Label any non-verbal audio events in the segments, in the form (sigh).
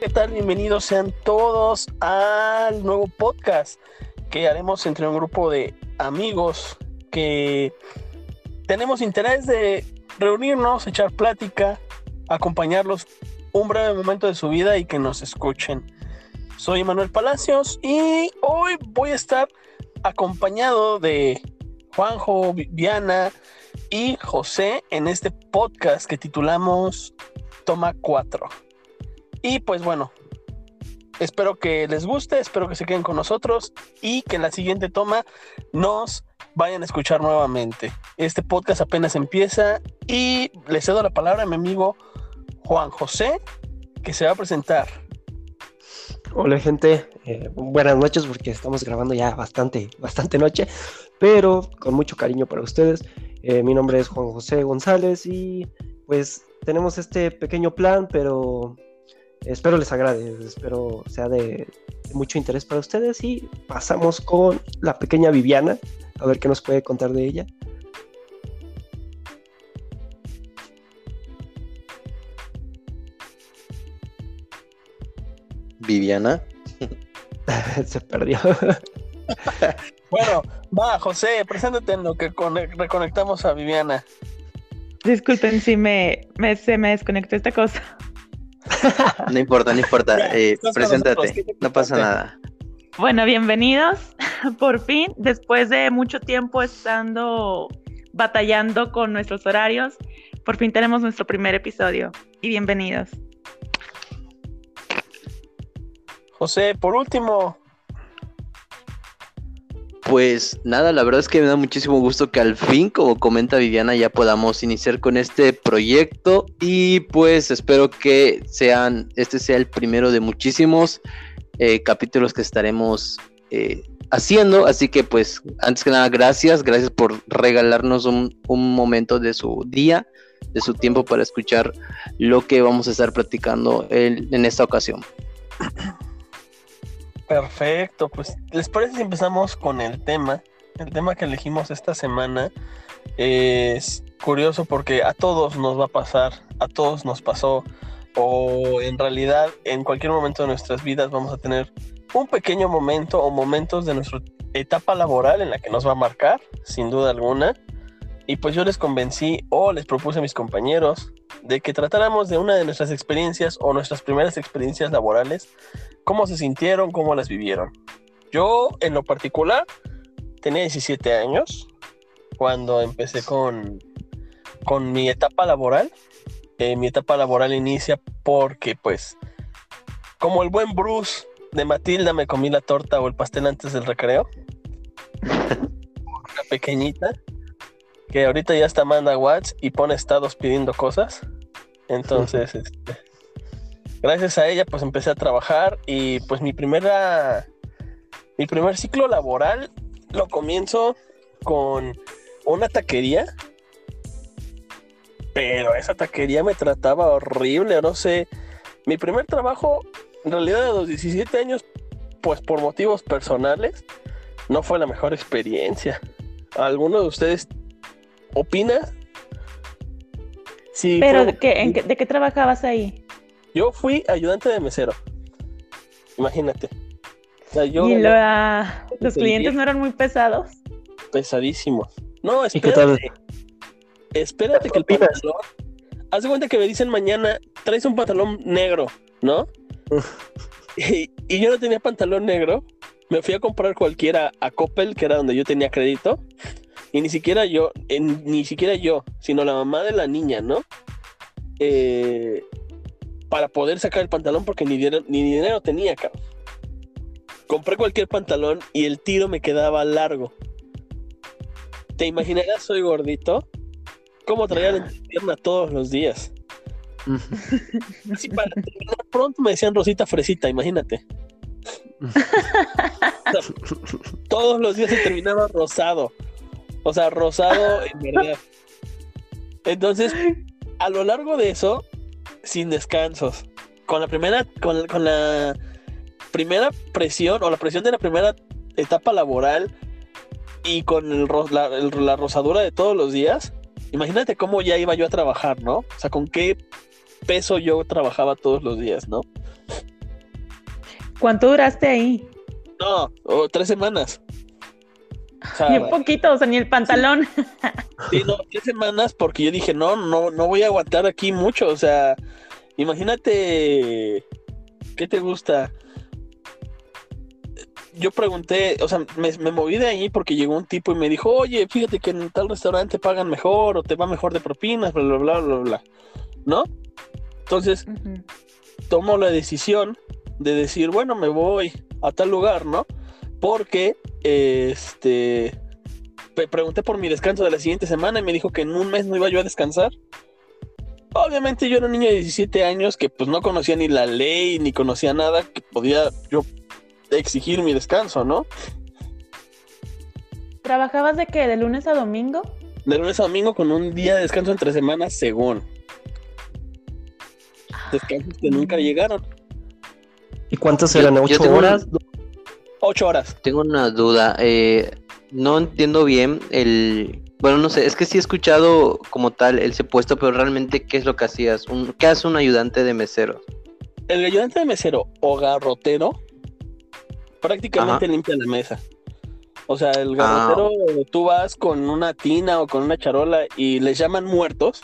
¿Qué tal? Bienvenidos sean todos al nuevo podcast que haremos entre un grupo de amigos que tenemos interés de reunirnos, echar plática, acompañarlos un breve momento de su vida y que nos escuchen. Soy Manuel Palacios y hoy voy a estar acompañado de Juanjo, Viviana y José en este podcast que titulamos Toma 4. Y pues bueno, espero que les guste, espero que se queden con nosotros y que en la siguiente toma nos vayan a escuchar nuevamente. Este podcast apenas empieza y le cedo la palabra a mi amigo Juan José, que se va a presentar. Hola gente, eh, buenas noches porque estamos grabando ya bastante, bastante noche, pero con mucho cariño para ustedes. Eh, mi nombre es Juan José González y pues tenemos este pequeño plan, pero espero les agrade, espero sea de, mucho interés para ustedes y pasamos con la pequeña Viviana, a ver qué nos puede contar de ella. Viviana. (laughs) Se perdió. (laughs) bueno, va, José, preséntate en lo que reconectamos a Viviana. Disculpen si me, se me desconectó esta cosa. (laughs) No importa, no importa. Eh, preséntate, no pasa nada. Bueno, bienvenidos. (laughs) Por fin, después de mucho tiempo estando batallando con nuestros horarios, por fin tenemos nuestro primer episodio. Y bienvenidos. José, por último. Pues nada, la verdad es que me da muchísimo gusto que al fin, como comenta Viviana, ya podamos iniciar con este proyecto y pues espero que sean, este sea el primero de muchísimos eh, capítulos que estaremos eh, haciendo. Así que pues antes que nada, gracias, gracias por regalarnos un, momento de su día, de su tiempo para escuchar lo que vamos a estar platicando en esta ocasión. (clears throat) Perfecto, pues les parece si empezamos con el tema. El tema que elegimos esta semana es curioso porque a todos nos va a pasar, a todos nos pasó, o en realidad en cualquier momento de nuestras vidas vamos a tener un pequeño momento o momentos de nuestra etapa laboral en la que nos va a marcar, sin duda alguna. Y pues yo les convencí o les propuse a mis compañeros de que tratáramos de una de nuestras experiencias o nuestras primeras experiencias laborales cómo se sintieron, cómo las vivieron. Yo, en lo particular, tenía 17 años cuando empecé con, con mi etapa laboral. Eh, mi etapa laboral inicia porque, pues, como el buen Bruce de Matilda, me comí la torta o el pastel antes del recreo. Una pequeñita que ahorita ya está manda Watts y pone estados pidiendo cosas. Entonces, este, (laughs) gracias a ella pues empecé a trabajar y pues mi primera, mi primer ciclo laboral lo comienzo con una taquería, pero esa taquería me trataba horrible, no sé, mi primer trabajo en realidad a los 17 años pues por motivos personales no fue la mejor experiencia. ¿Alguno de ustedes opina? Sí, pero ¿de qué trabajabas ahí? Yo fui ayudante de mesero. Imagínate. ¿Y los clientes no eran muy pesados? Pesadísimos. No, espérate. Espérate que el pantalón. Haz de cuenta que me dicen mañana, traes un pantalón negro, ¿no? (laughs) y, yo no tenía pantalón negro. Me fui a comprar cualquiera a Coppel, que era donde yo tenía crédito. Y ni siquiera yo, ni siquiera yo, sino la mamá de la niña, ¿no? Eh, para poder sacar el pantalón porque ni dinero, ni dinero tenía, cabrón. Compré cualquier pantalón y el tiro me quedaba largo. ¿Te imaginarás, soy gordito? ¿Cómo traía la pierna todos los días? (laughs) Así para terminar pronto me decían Rosita Fresita, imagínate. todos los días se terminaba rosado. O sea, rosado en verdad. Entonces, a lo largo de eso, sin descansos. Con la primera, con, la primera presión o la presión de la primera etapa laboral y con el, la, la, rosadura de todos los días, imagínate cómo ya iba yo a trabajar, ¿no? O sea, con qué peso yo trabajaba todos los días, ¿no? ¿Cuánto duraste ahí? No, oh, tres semanas. O sea, (laughs) Bien poquito, o sea, ni el pantalón. Sí, no, tres semanas porque yo dije, no, no, no voy a aguantar aquí mucho. O sea, imagínate, ¿qué te gusta? Yo pregunté, o sea, me, me moví de ahí porque llegó un tipo y me dijo, oye, fíjate que en tal restaurante pagan mejor o te va mejor de propinas, bla, bla, bla, bla, bla. ¿No? Entonces, Ujú. tomo la decisión de decir, bueno, me voy a tal lugar, ¿no? Porque, este, pregunté por mi descanso de la siguiente semana y me dijo que en un mes no iba yo a descansar. Obviamente yo era un niño de 17 años que pues no conocía ni la ley, ni conocía nada, que podía yo exigir mi descanso, ¿no? ¿Trabajabas de qué? ¿De lunes a domingo? De lunes a domingo con un día de descanso entre semanas, según. Descansos que nunca llegaron. ¿Y cuántas eran? ¿Ocho tengo horas? Ocho horas. Tengo una duda. eh, no entiendo bien el. Bueno, no sé, es que sí he escuchado como tal ese puesto, pero realmente, ¿qué es lo que hacías? Un, ¿Qué hace un ayudante de mesero? El ayudante de mesero o garrotero prácticamente Ajá. limpia la mesa. O sea, el Ah. garrotero, tú vas con una tina o con una charola y les llaman muertos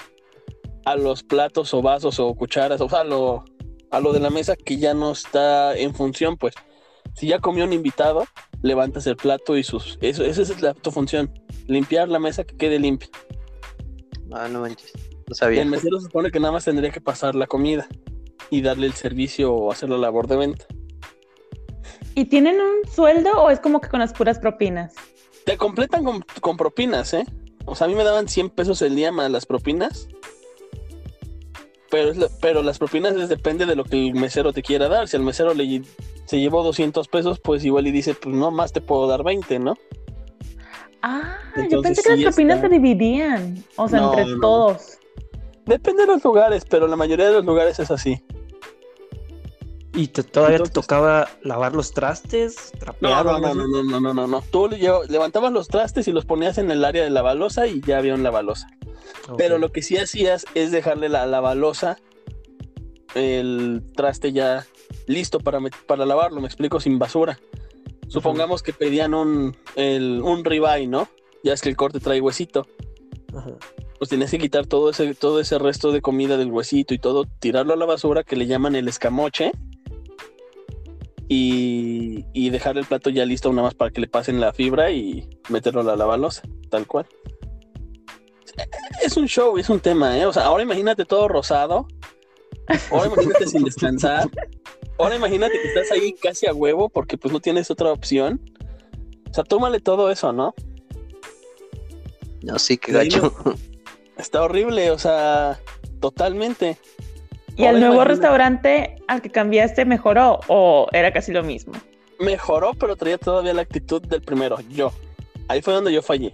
a los platos o vasos o cucharas, o sea, a lo, a lo de la mesa que ya no está en función, pues. Si ya comió un invitado, levantas el plato y sus... Eso, esa es la, tu función, limpiar la mesa que quede limpia. Ah, no manches. No sabía. el mesero se supone que nada más tendría que pasar la comida y darle el servicio o hacer la labor de venta. ¿Y tienen un sueldo o es como que con las puras propinas? Te completan con, con propinas, ¿eh? O sea, a mí me daban 100 pesos el día más las propinas. Pero, es la- pero las propinas es depende de lo que el mesero te quiera dar. Si el mesero le se llevó 200 pesos, pues igual y dice, pues no, más te puedo dar 20, ¿no? Ah, yo pensé que sí las propinas está. se dividían. O sea, No, entre no. todos. Depende de los lugares, pero la mayoría de los lugares es así. ¿Y te- todavía te tocaba lavar los trastes? ¿Trapear? no, no, no, no, no, no, no, no. Tú levantabas los trastes y los ponías en el área de la balosa y ya había un lavalosa. Pero lo que sí hacías es dejarle la, la balosa, el traste ya listo para, para lavarlo, me explico, sin basura. Supongamos que pedían un, el, un ribeye, ¿no? Ya es que el corte trae huesito. Ajá. Pues tienes que quitar todo ese, todo ese resto de comida del huesito y todo, tirarlo a la basura, que le llaman el escamoche. Y, y dejar el plato ya listo nada más para que le pasen la fibra y meterlo a la lavalosa, tal cual. Es un show, es un tema, ¿eh? O sea, ahora imagínate todo rosado. Ahora imagínate sin descansar. Ahora imagínate que estás ahí casi a huevo porque pues no tienes otra opción. O sea, tómale todo eso, ¿no? No, sí, ahí gacho. Está horrible, o sea, totalmente. ¿Y el nuevo restaurante al que cambiaste mejoró o era casi lo mismo? Mejoró, pero traía todavía la actitud del primero, yo. Ahí fue donde yo fallé.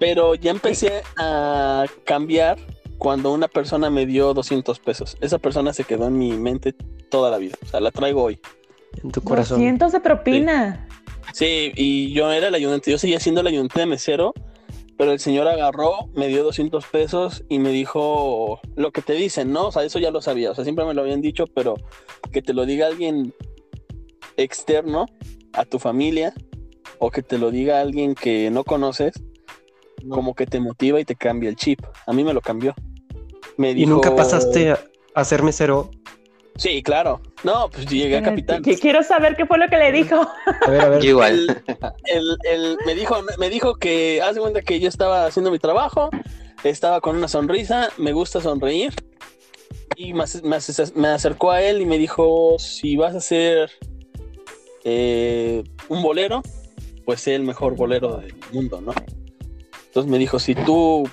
Pero ya empecé a cambiar cuando una persona me dio 200 pesos. Esa persona se quedó en mi mente toda la vida. O sea, la traigo hoy. En tu corazón. 200 de propina. Sí, y yo era el ayudante. Yo seguía siendo el ayudante de mesero. Pero el señor agarró, me dio 200 pesos y me dijo lo que te dicen, ¿no? O sea, eso ya lo sabía. O sea, siempre me lo habían dicho, pero que te lo diga alguien externo a tu familia o que te lo diga alguien que no conoces, como que te motiva y te cambia el chip. A mí me lo cambió. Me ¿Y nunca pasaste a, a ser mesero? Sí, claro. No, pues llegué a capitán. Que- Quiero saber qué fue lo que le dijo. A ver, a ver. Igual. El, el- me dijo, me dijo que hace cuenta que yo estaba haciendo mi trabajo, estaba con una sonrisa, me gusta sonreír. Y me acercó a él y me dijo, si vas a hacer eh, un bolero, pues sé el mejor bolero del mundo, ¿no? Entonces me dijo, si tú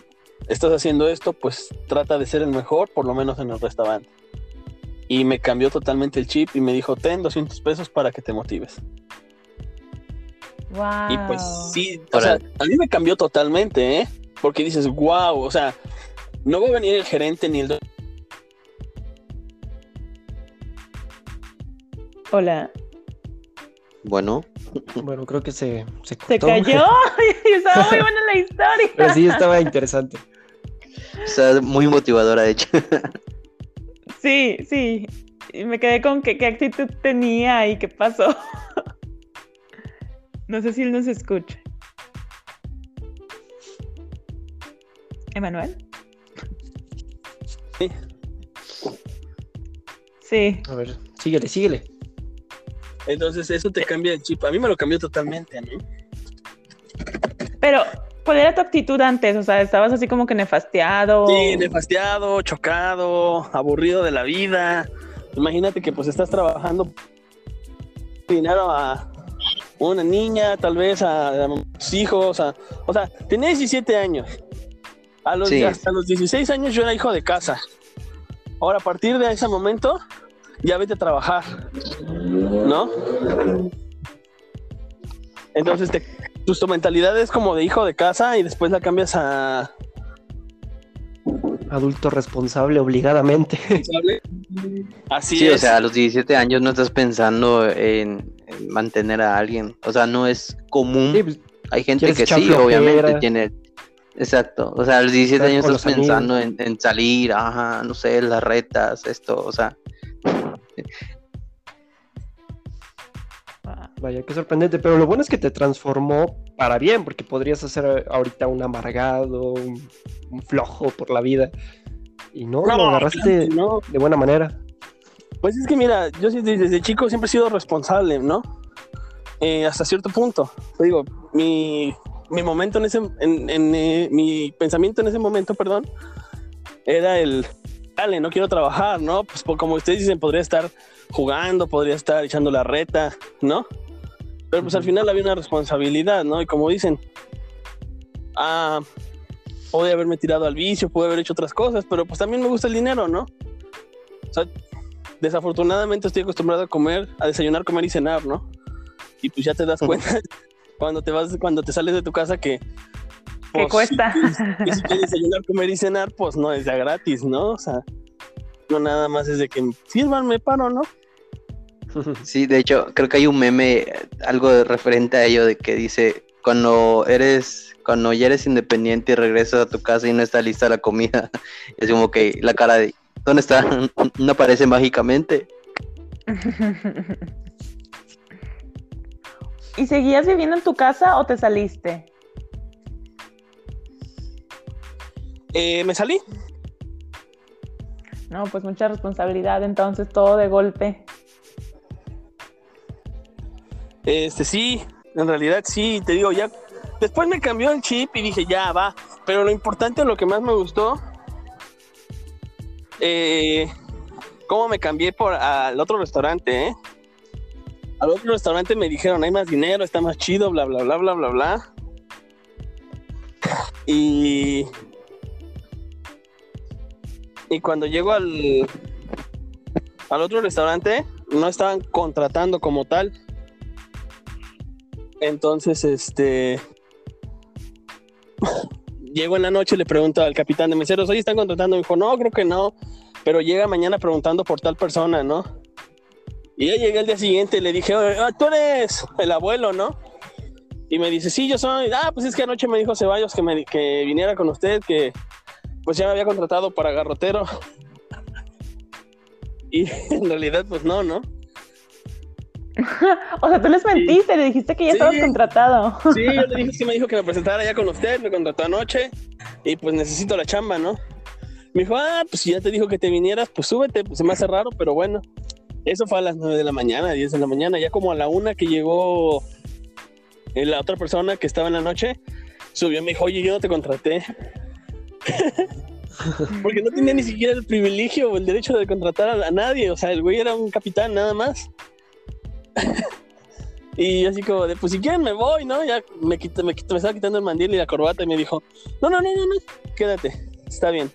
estás haciendo esto, pues trata de ser el mejor, por lo menos en el restaurante. Y me cambió totalmente el chip y me dijo, ten 200 pesos para que te motives. Wow. Y pues sí, o sea, a mí me cambió totalmente, ¿eh? Porque dices, wow, o sea, no va a venir el gerente ni el... Hola. Bueno, Bueno, creo que se, se Se cayó. (laughs) Estaba muy buena la historia. Pero sí, estaba interesante. está muy motivadora, de hecho. Sí, sí. Y me quedé con qué, qué actitud tenía y qué pasó. (laughs) no sé si él nos escucha. ¿Emanuel? Sí. Sí. A ver, síguele, síguele. Entonces eso te cambia el chip. A mí me lo cambió totalmente, ¿no? Pero, ¿cuál era tu actitud antes? O sea, estabas así como que nefasteado. Sí, nefasteado, chocado, aburrido de la vida. Imagínate que pues estás trabajando dinero a una niña, tal vez a, a tus hijos, a- o sea, tenía 17 años. A los, Sí. Hasta los 16 años yo era hijo de casa. Ahora, a partir de ese momento, ya vete a trabajar, ¿no? Entonces, te, pues, tu mentalidad es como de hijo de casa y después la cambias a Adulto responsable obligadamente. responsable. Así Sí, es. o sea, a los 17 años no estás pensando en, en mantener a alguien. O sea, no es común. Sí, pues, Hay gente que sí, flojera. obviamente tiene. Exacto. O sea, a los 17 Estar años estás pensando en, en salir, ajá, no sé, las retas, esto, o sea. Vaya, qué sorprendente, pero lo bueno es que te transformó para bien, porque podrías ser ahorita un amargado, un, un flojo por la vida. Y no, lo agarraste no. de buena manera. Pues es que mira, yo desde, chico siempre he sido responsable, ¿no? Eh, hasta cierto punto. Te digo, mi, mi momento en ese, en, en, eh, mi pensamiento en ese momento, perdón, era el, dale, no quiero trabajar, ¿no? Pues como ustedes dicen, podría estar jugando, podría estar echando la reta, ¿no? Pero pues al final había una responsabilidad, ¿no? Y como dicen, ah, pude haberme tirado al vicio, pude haber hecho otras cosas, pero pues también me gusta el dinero, ¿no? O sea, desafortunadamente estoy acostumbrado a comer, a desayunar, comer y cenar, ¿no? Y pues ya te das cuenta (laughs) cuando te vas, cuando te sales de tu casa que ¿Qué pues, cuesta? Y si quieres desayunar, comer y cenar, pues no es ya gratis, ¿no? O sea, no nada más es de que sirvan, me paro, ¿no? (laughs) Sí, de hecho, creo que hay un meme, algo de referente a ello, de que dice, cuando eres, cuando ya eres independiente y regresas a tu casa y no está lista la comida, (laughs) es como que la cara de, ¿dónde está? (laughs) No aparece mágicamente. ¿Y seguías viviendo en tu casa o te saliste? Eh, me salí. No, pues mucha responsabilidad, entonces todo de golpe. Este, sí, en realidad sí, te digo, ya. Después me cambió el chip y dije, ya va. Pero lo importante, lo que más me gustó, eh, cómo me cambié por al otro restaurante, ¿eh? Al otro restaurante me dijeron, hay más dinero, está más chido, bla, bla, bla, bla, bla, bla. Y. Y cuando llego al. Al otro restaurante, no estaban contratando como tal. Entonces, este. Llego en la noche le pregunto al capitán de meseros, oye, ¿están contratando? Me dijo, no, creo que no. Pero llega mañana preguntando por tal persona, ¿no? Y ya llegué al día siguiente le dije, "Oye, ah, tú eres el abuelo, ¿no? Y me dice, sí, yo soy. Ah, pues es que anoche me dijo Ceballos que, me, que viniera con usted, que pues ya me había contratado para garrotero. (laughs) y en realidad, pues no, ¿no? (laughs) O sea, tú les mentiste, le dijiste que ya Sí. estabas contratado. Sí, yo le dije (laughs) que me dijo que me presentara ya con usted, me contrató anoche y pues necesito la chamba, ¿no? Me dijo, ah, pues si ya te dijo que te vinieras, pues súbete, pues se me hace raro, pero bueno. Eso fue a las 9 de la mañana, 10 de la mañana, ya como a la una que llegó eh, la otra persona que estaba en la noche, subió y me dijo, oye, yo no te contraté. (laughs) Porque no tenía ni siquiera el privilegio o el derecho de contratar a nadie, o sea, el güey era un capitán nada más. (laughs) Y así como de, pues si quieren me voy, ¿no? Ya me, quité, me, me estaba quitando el mandil y la corbata y me dijo, no, no, no, no, no, quédate, está bien.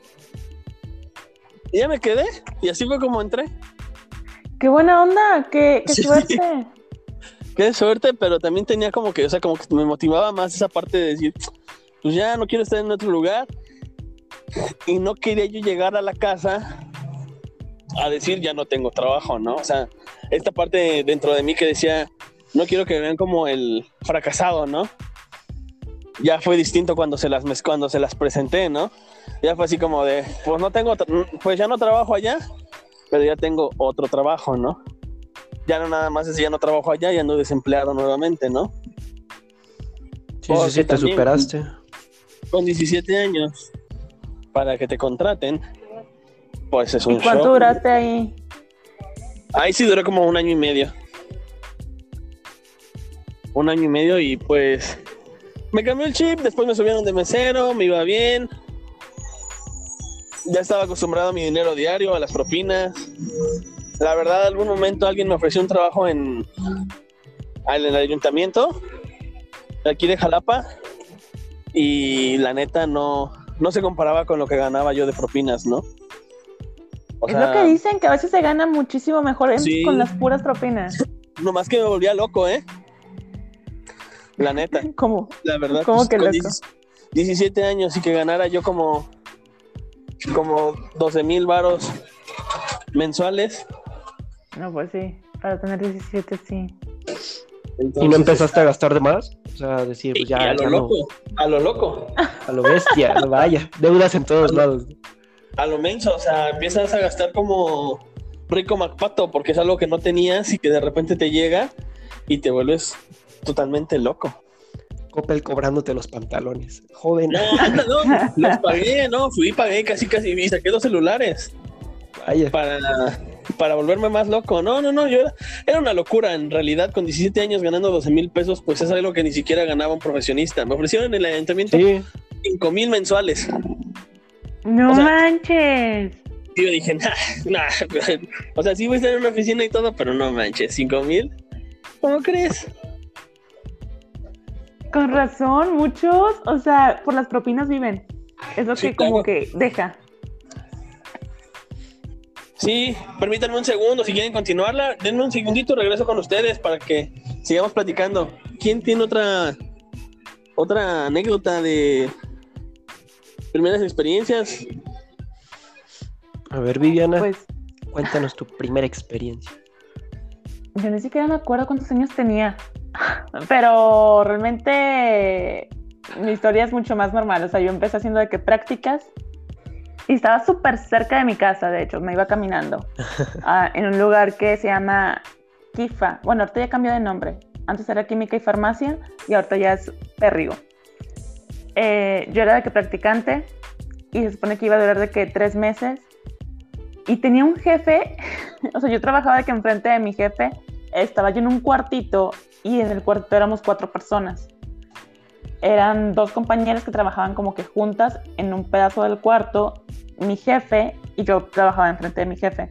Y ya me quedé y así fue como entré. ¡Qué buena onda! ¡Qué, qué Sí. suerte! (laughs) Qué suerte, pero también tenía como que, o sea, como que me motivaba más esa parte de decir, pues ya no quiero estar en otro lugar. (laughs) Y no quería yo llegar a la casa a decir, ya no tengo trabajo, ¿no? O sea, esta parte dentro de mí que decía, no quiero que me vean como el fracasado, ¿no? Ya fue distinto cuando se las, cuando se las presenté, ¿no? Ya fue así como de, pues no tengo, pues ya no trabajo allá, pero ya tengo otro trabajo, ¿no? Ya no nada más es ya no trabajo allá, ya ando desempleado nuevamente, ¿no? Sí, sí, te superaste. Con 17 años, para que te contraten, pues es un ¿Y cuánto duraste ahí? Ahí sí duré como un año y medio. Un año y medio y pues me cambió el chip, después me subieron de mesero, me iba bien. Ya estaba acostumbrado a mi dinero diario, a las propinas. La verdad, algún momento alguien me ofreció un trabajo en, en el ayuntamiento, aquí de Jalapa, y la neta no, no se comparaba con lo que ganaba yo de propinas, ¿no? O es lo que dicen, que a veces se gana muchísimo mejor en- Sí. con las puras propinas. (laughs) Nomás que me volvía loco, ¿eh? La neta, (laughs) ¿Cómo? la verdad. ¿Cómo pues, que loco? 10 17 años y que ganara yo como, como 12 mil varos mensuales. No, pues sí, para tener 17 sí. ¿Y no empezaste a gastar de más? O sea, decir, pues ya, a lo ya no, loco, a lo loco, a lo bestia, vaya, deudas en todos lados. A lo menso, o sea, empiezas a gastar como rico MacPato porque es algo que no tenías y que de repente te llega y te vuelves totalmente loco. Coppel cobrándote los pantalones. Joven, No, no, los pagué, no, fui, pagué casi, casi, y saqué dos celulares. vaya. para, para volverme más loco. No, no, no, yo era, era una locura. En realidad, con 17 años ganando 12 mil pesos, pues es algo que ni siquiera ganaba un profesionista. Me ofrecieron en el ayuntamiento Sí, 5 mil mensuales. No O sea- manches. Y yo dije, (laughs) nah, nah. (laughs) O sea, sí voy a estar en una oficina y todo, pero no manches, 5 mil. ¿Cómo crees? Con razón, muchos, o sea, por las propinas viven. Es lo Sí, que como claro. que deja. Sí, permítanme un segundo, si quieren continuarla, denme un segundito, regreso con ustedes para que sigamos platicando. ¿Quién tiene otra otra anécdota de primeras experiencias? a ver, Viviana, Pues cuéntanos tu primera experiencia. yo ni siquiera me acuerdo cuántos años tenía. (laughs) Pero realmente mi historia es mucho más normal. O sea, yo empecé haciendo de que prácticas y estaba súper cerca de mi casa, de hecho, me iba caminando (laughs) ah, en un lugar que se llama Kifa. Bueno, ahorita ya cambió de nombre. Antes era Química y Farmacia y ahorita ya es Perrigo. Eh, yo era de que practicante y se supone que iba a durar de que tres meses y tenía un jefe, (laughs) o sea, yo trabajaba de que enfrente de mi jefe estaba yo en un cuartito y en el cuartito éramos cuatro personas. Eran dos compañeras que trabajaban como que juntas en un pedazo del cuarto, mi jefe y yo trabajaba enfrente de mi jefe.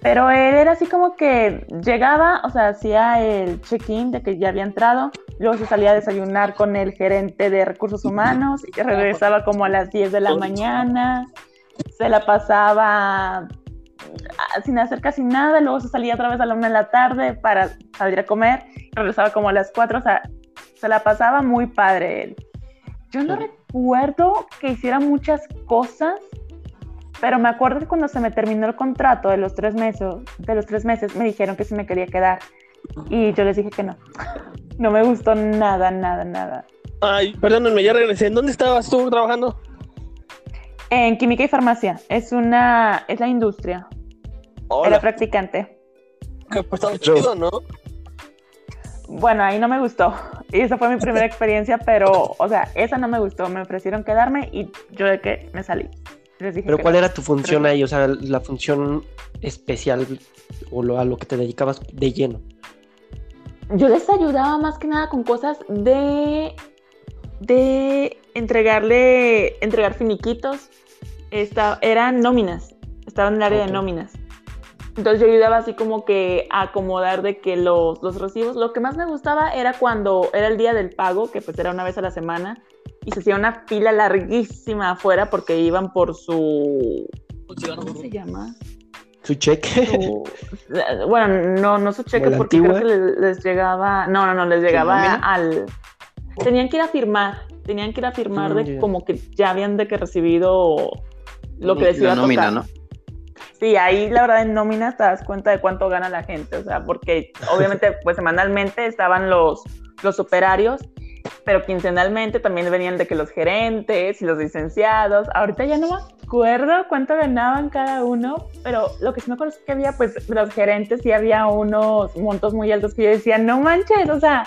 Pero él era así como que llegaba, o sea, hacía el check-in de que ya había entrado, luego se salía a desayunar con el gerente de recursos humanos y regresaba como a las 10 de la mañana, se la pasaba ah, sin hacer casi nada, luego se salía otra vez a la una de la tarde para salir a comer, regresaba como a las 4, o sea, se la pasaba muy padre él. Yo no recuerdo que hiciera muchas cosas, pero me acuerdo que cuando se me terminó el contrato de los tres meses, de los tres meses me dijeron que sí me quería quedar y yo les dije que no. No me gustó nada, nada, nada. Ay, perdónenme, ya regresé. ¿En dónde estabas tú trabajando? En química y farmacia es una es la industria. Era practicante. pues estaba chido, ¿no? Bueno, ahí no me gustó. Y esa fue mi primera (laughs) experiencia, pero, o sea, esa no me gustó. Me ofrecieron quedarme y yo de que me salí. Les dije Pero ¿cuál no. era tu función ahí? O sea, la función especial o lo, a lo que te dedicabas de lleno. Yo les ayudaba más que nada con cosas de de entregarle entregar finiquitos. Esta, eran nóminas. Estaba en el área de nóminas. Entonces yo ayudaba así como que a acomodar de que los, los recibos. Lo que más me gustaba era cuando era el día del pago, que pues era una vez a la semana, y se hacía una fila larguísima afuera porque iban por su... ¿Cómo se llama? Su cheque. Su- bueno, no, no su cheque ¿Como la porque antigua? creo que les, les llegaba... No, no, no, les llegaba nómina? al... Tenían que ir a firmar, tenían que ir a firmar de como que ya habían de que recibido lo que les iba la a nómina, tocar. ¿no? Sí, ahí la verdad en nómina te das cuenta de cuánto gana la gente, o sea, porque obviamente pues semanalmente estaban los, los operarios pero quincenalmente también venían de que los gerentes y los licenciados, ahorita ya no me acuerdo cuánto ganaban cada uno, pero lo que sí me acuerdo es que había pues los gerentes y había unos montos muy altos que yo decía, no manches, o sea,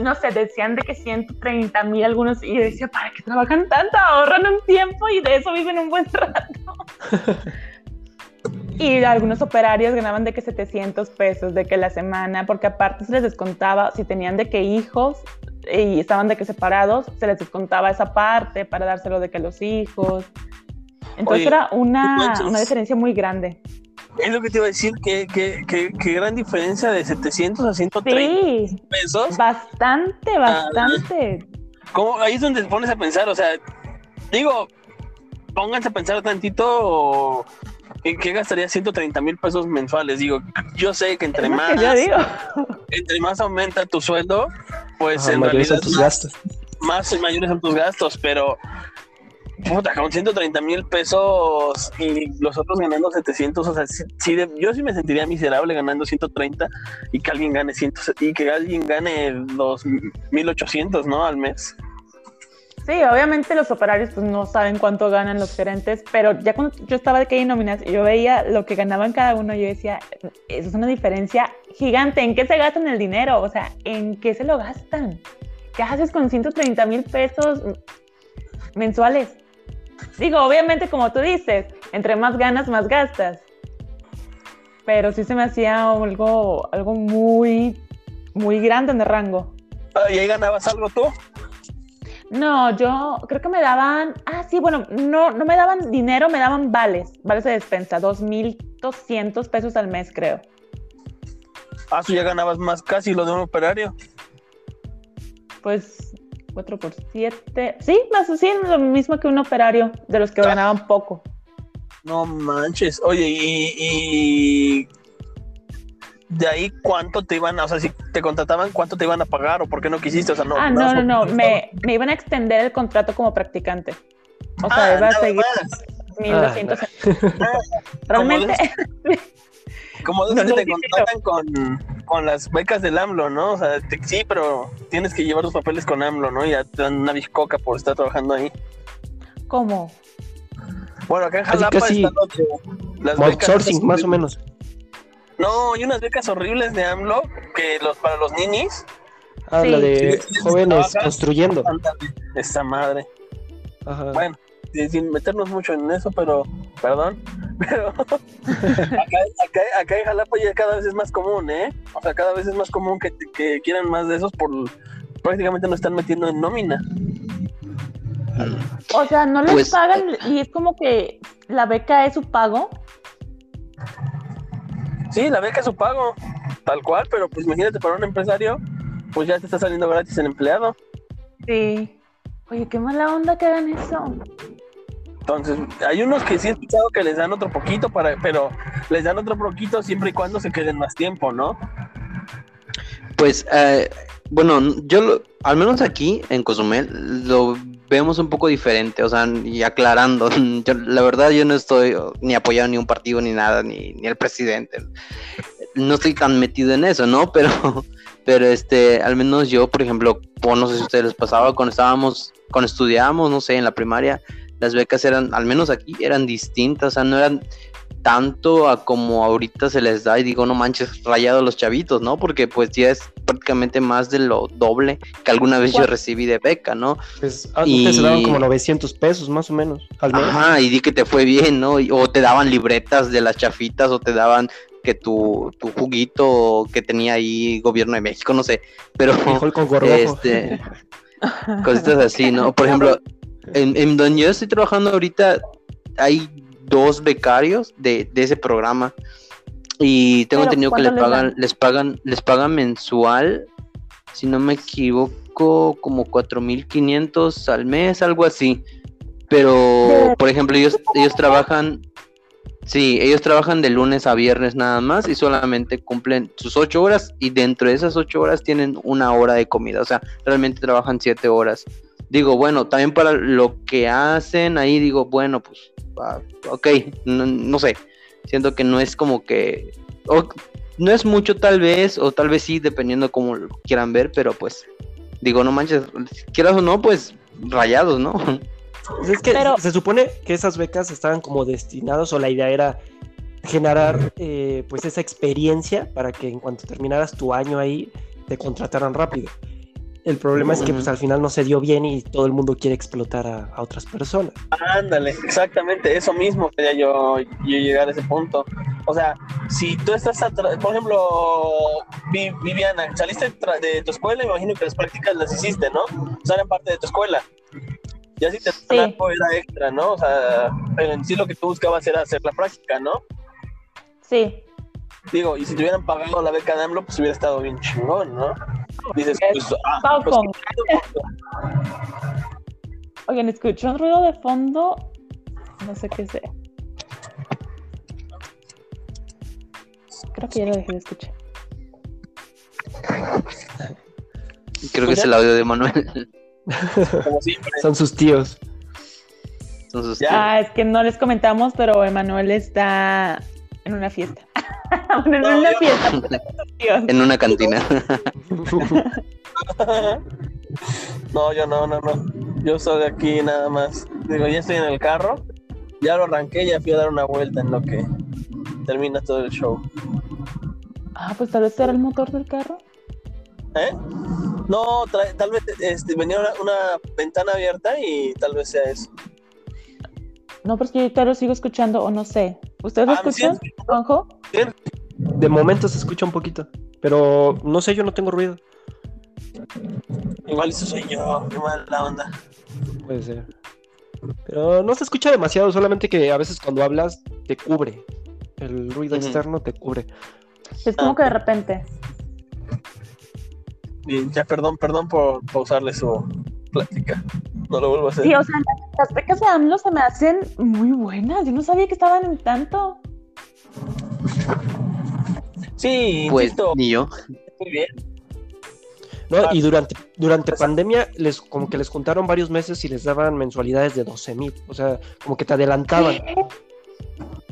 no sé, decían de que 130 mil algunos, y yo decía, ¿para qué trabajan tanto? Ahorran un tiempo y de eso viven un buen rato. (laughs) y algunos operarios ganaban de que 700 pesos de que la semana, porque aparte se les descontaba, si tenían de que hijos y estaban de que separados, se les descontaba esa parte para dárselo de que los hijos. Entonces era una, una diferencia muy grande. Es lo que te iba a decir, que, que, que, gran diferencia de 700 a 130 sí, pesos. Bastante, ah, bastante. Ahí es donde te pones a pensar, o sea, digo, pónganse a pensar tantito en qué gastaría 130 mil pesos mensuales. Digo, yo sé que entre más, entre más aumenta tu sueldo, pues en realidad tus gastos. más mayores son tus gastos, pero puta, con 130 mil pesos y los otros ganando 700, o sea, sí, yo sí me sentiría miserable ganando 130 y que alguien gane 100 y que alguien gane 2800, ¿no? Al mes. Sí, obviamente los operarios pues no saben cuánto ganan los gerentes, pero ya cuando yo estaba de que hay nóminas yo veía lo que ganaban cada uno, yo decía, eso es una diferencia gigante, ¿en qué se gastan el dinero? O sea, ¿en qué se lo gastan? ¿Qué haces con 130 mil pesos mensuales? Digo, obviamente, como tú dices, entre más ganas, más gastas. Pero sí se me hacía algo, algo muy, muy grande en el rango. Ah, ¿Y ahí ganabas algo tú? No, yo creo que me daban, ah, sí, bueno, no, no me daban dinero, me daban vales, vales de despensa, 2.200 pesos al mes, creo. Ah, tú ya ganabas más casi lo de un operario. Pues 4 por 7. Sí, más así, lo mismo que un operario, de los que ah. ganaban poco. No manches. Oye, y, de ahí cuánto te iban a, o sea, si te contrataban, cuánto te iban a pagar o por qué no quisiste, o sea, no. Ah, no, no, no, me, me, iban a extender el contrato como practicante. O sea, ah, iba a seguir 1200. (laughs) Ah, Realmente. Como (laughs) de te contratan con, con, las becas del AMLO, ¿no? O sea, sí, pero tienes que llevar los papeles con AMLO, ¿no? Y ya te dan una bizcoca por estar trabajando ahí. ¿Cómo? Bueno, acá en Jalapa están las becas más o menos. No, hay unas becas horribles de AMLO que los para los ninis. Ah, la de jóvenes construyendo. Esa madre. Ajá. Bueno, sin meternos mucho en eso, pero, perdón, (laughs) pero (laughs) acá, acá, acá, en Jalapa ya cada vez es más común, ¿eh? O sea, cada vez es más común que, que quieran más de esos por prácticamente no están metiendo en nómina. O sea, no les pues, pagan y es como que la beca es su pago. Sí, la beca es su pago, tal cual, pero pues imagínate para un empresario, pues ya te está saliendo gratis el empleado. Sí. Oye, qué mala onda que hagan eso. Entonces, hay unos que sí he escuchado que les dan otro poquito, para, pero les dan otro poquito siempre y cuando se queden más tiempo, ¿no? Pues, eh, bueno, yo al menos aquí en Cozumel lo vemos un poco diferente, o sea, y aclarando, (laughs) la verdad yo no estoy ni apoyando ni un partido ni nada, ni, ni el presidente, no estoy tan metido en eso, ¿no? Pero, (laughs) pero este, al menos yo, por ejemplo, no sé si a ustedes les pasaba, cuando estábamos, cuando estudiábamos, no sé, en la primaria, las becas eran, al menos aquí, eran distintas, o sea, no eran tanto a como ahorita se les da y digo, no manches, rayado a los chavitos, ¿no? Porque pues ya es prácticamente más de lo doble que alguna vez yo recibí de beca, ¿no? Pues antes se daban como 900 pesos más o menos. Al Ajá, y di que te fue bien, ¿no? o te daban libretas de las chafitas o te daban que tu, tu juguito que tenía ahí gobierno de México, no sé, pero este, (laughs) cositas así, ¿no? Por ejemplo, en, donde yo estoy trabajando ahorita hay dos becarios de, ese programa. Y tengo entendido que les pagan, les pagan, les pagan mensual, si no me equivoco, como 4.500 al mes, algo así. Pero, por ejemplo, ellos, ellos trabajan, sí, ellos trabajan de lunes a viernes nada más y solamente cumplen sus ocho horas y dentro de esas ocho horas tienen una hora de comida, o sea, realmente trabajan siete horas digo, bueno, también para lo que hacen ahí, digo, bueno, pues, ok, no, sé, siento que no es como que, no es mucho tal vez, o tal vez sí, dependiendo cómo lo quieran ver, pero pues Digo, no manches, quieras o no, pues rayados, ¿no? Pues es que Pero- se supone que esas becas estaban como destinadas o la idea era generar eh, pues esa experiencia para que en cuanto terminaras tu año ahí te contrataran rápido. El problema es que pues al final no se dio bien y todo el mundo quiere explotar a, a otras personas. Ándale, exactamente, eso mismo quería yo, yo llegar a ese punto. O sea, si tú estás, por ejemplo, Vi- Viviana, saliste de tu escuela, me imagino que las prácticas las hiciste, ¿no? O sea, eran parte de tu escuela. Ya si te Sí. era extra, ¿no? O sea, pero en sí lo que tú buscabas era hacer la práctica, ¿no? Sí. Digo, y si te hubieran pagado la beca de AMLO, pues hubiera estado bien chingón, ¿no? Dices, pues, ah, Pau pues, con- Oigan, escucho un ruido de fondo. No sé qué sea. Creo que ya lo dejé de escuchar. Creo que es el audio de Manuel. como siempre. Son sus tíos. Entonces, Ya. Ah, es que no les comentamos, pero Emanuel está en una fiesta. (laughs) Bueno, en una fiesta. Dios. (laughs) en una cantina. (laughs) No, yo no, no, no. Yo soy de aquí nada más. Digo, ya estoy en el carro, ya lo arranqué, ya fui a dar una vuelta en lo que termina todo el show. Ah, pues tal vez era el motor del carro. ¿Eh? No, tal vez este, venía una, una ventana abierta y tal vez sea eso. No, pero es que yo ahorita lo sigo escuchando, o no sé. ¿Ustedes lo Ah. De momento se escucha un poquito, pero no sé, yo no tengo ruido. Igual eso soy yo, qué mala onda. Puede ser. Pero no se escucha demasiado, solamente que a veces cuando hablas te cubre. El ruido externo te cubre. Es como que de repente. Bien, ya perdón, perdón por pausarle su plática. No lo vuelvo a hacer. Sí, o sea, las, becas de AMLO se me hacen muy buenas. Yo no sabía que estaban en tanto. Sí, Pues insisto, ni yo. muy bien. ¿no? Ah. Y durante, durante Pues- pandemia les como que les juntaron varios meses y les daban mensualidades de 12 mil. O sea, como que te adelantaban.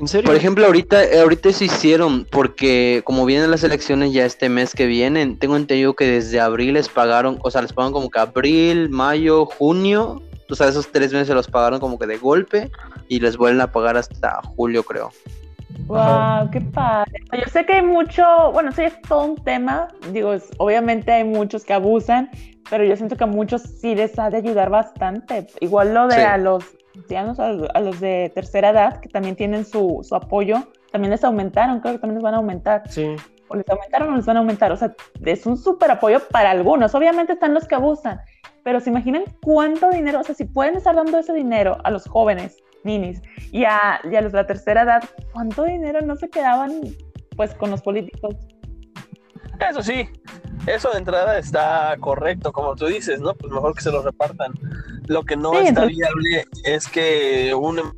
¿En serio? Por ejemplo, ahorita, ahorita se hicieron, porque como vienen las elecciones ya este mes que vienen, tengo entendido que desde abril les pagaron, o sea, les pagaron como que abril, mayo, junio, o sea, esos tres meses los pagaron como que de golpe y les vuelven a pagar hasta julio, creo. Wow, qué padre. Yo sé que hay mucho, bueno, sí es todo un tema. Digo, es- obviamente hay muchos que abusan, pero yo siento que a muchos sí les ha de ayudar bastante. Igual lo de Sí. a los ancianos, a los, a los de tercera edad, que también tienen su, su apoyo, también les aumentaron, creo que también les van a aumentar. Sí. o les aumentaron o les van a aumentar. O sea, es un súper apoyo para algunos. Obviamente están los que abusan, pero se imaginan cuánto dinero, o sea, si pueden estar dando ese dinero a los jóvenes, ninis, y a, y a los de la tercera edad, ¿cuánto dinero no se quedaban pues con los políticos? Eso sí, eso de entrada está correcto, como tú dices, ¿no? Pues mejor que se lo repartan. Lo que no Sí, está entonces- viable es que un em-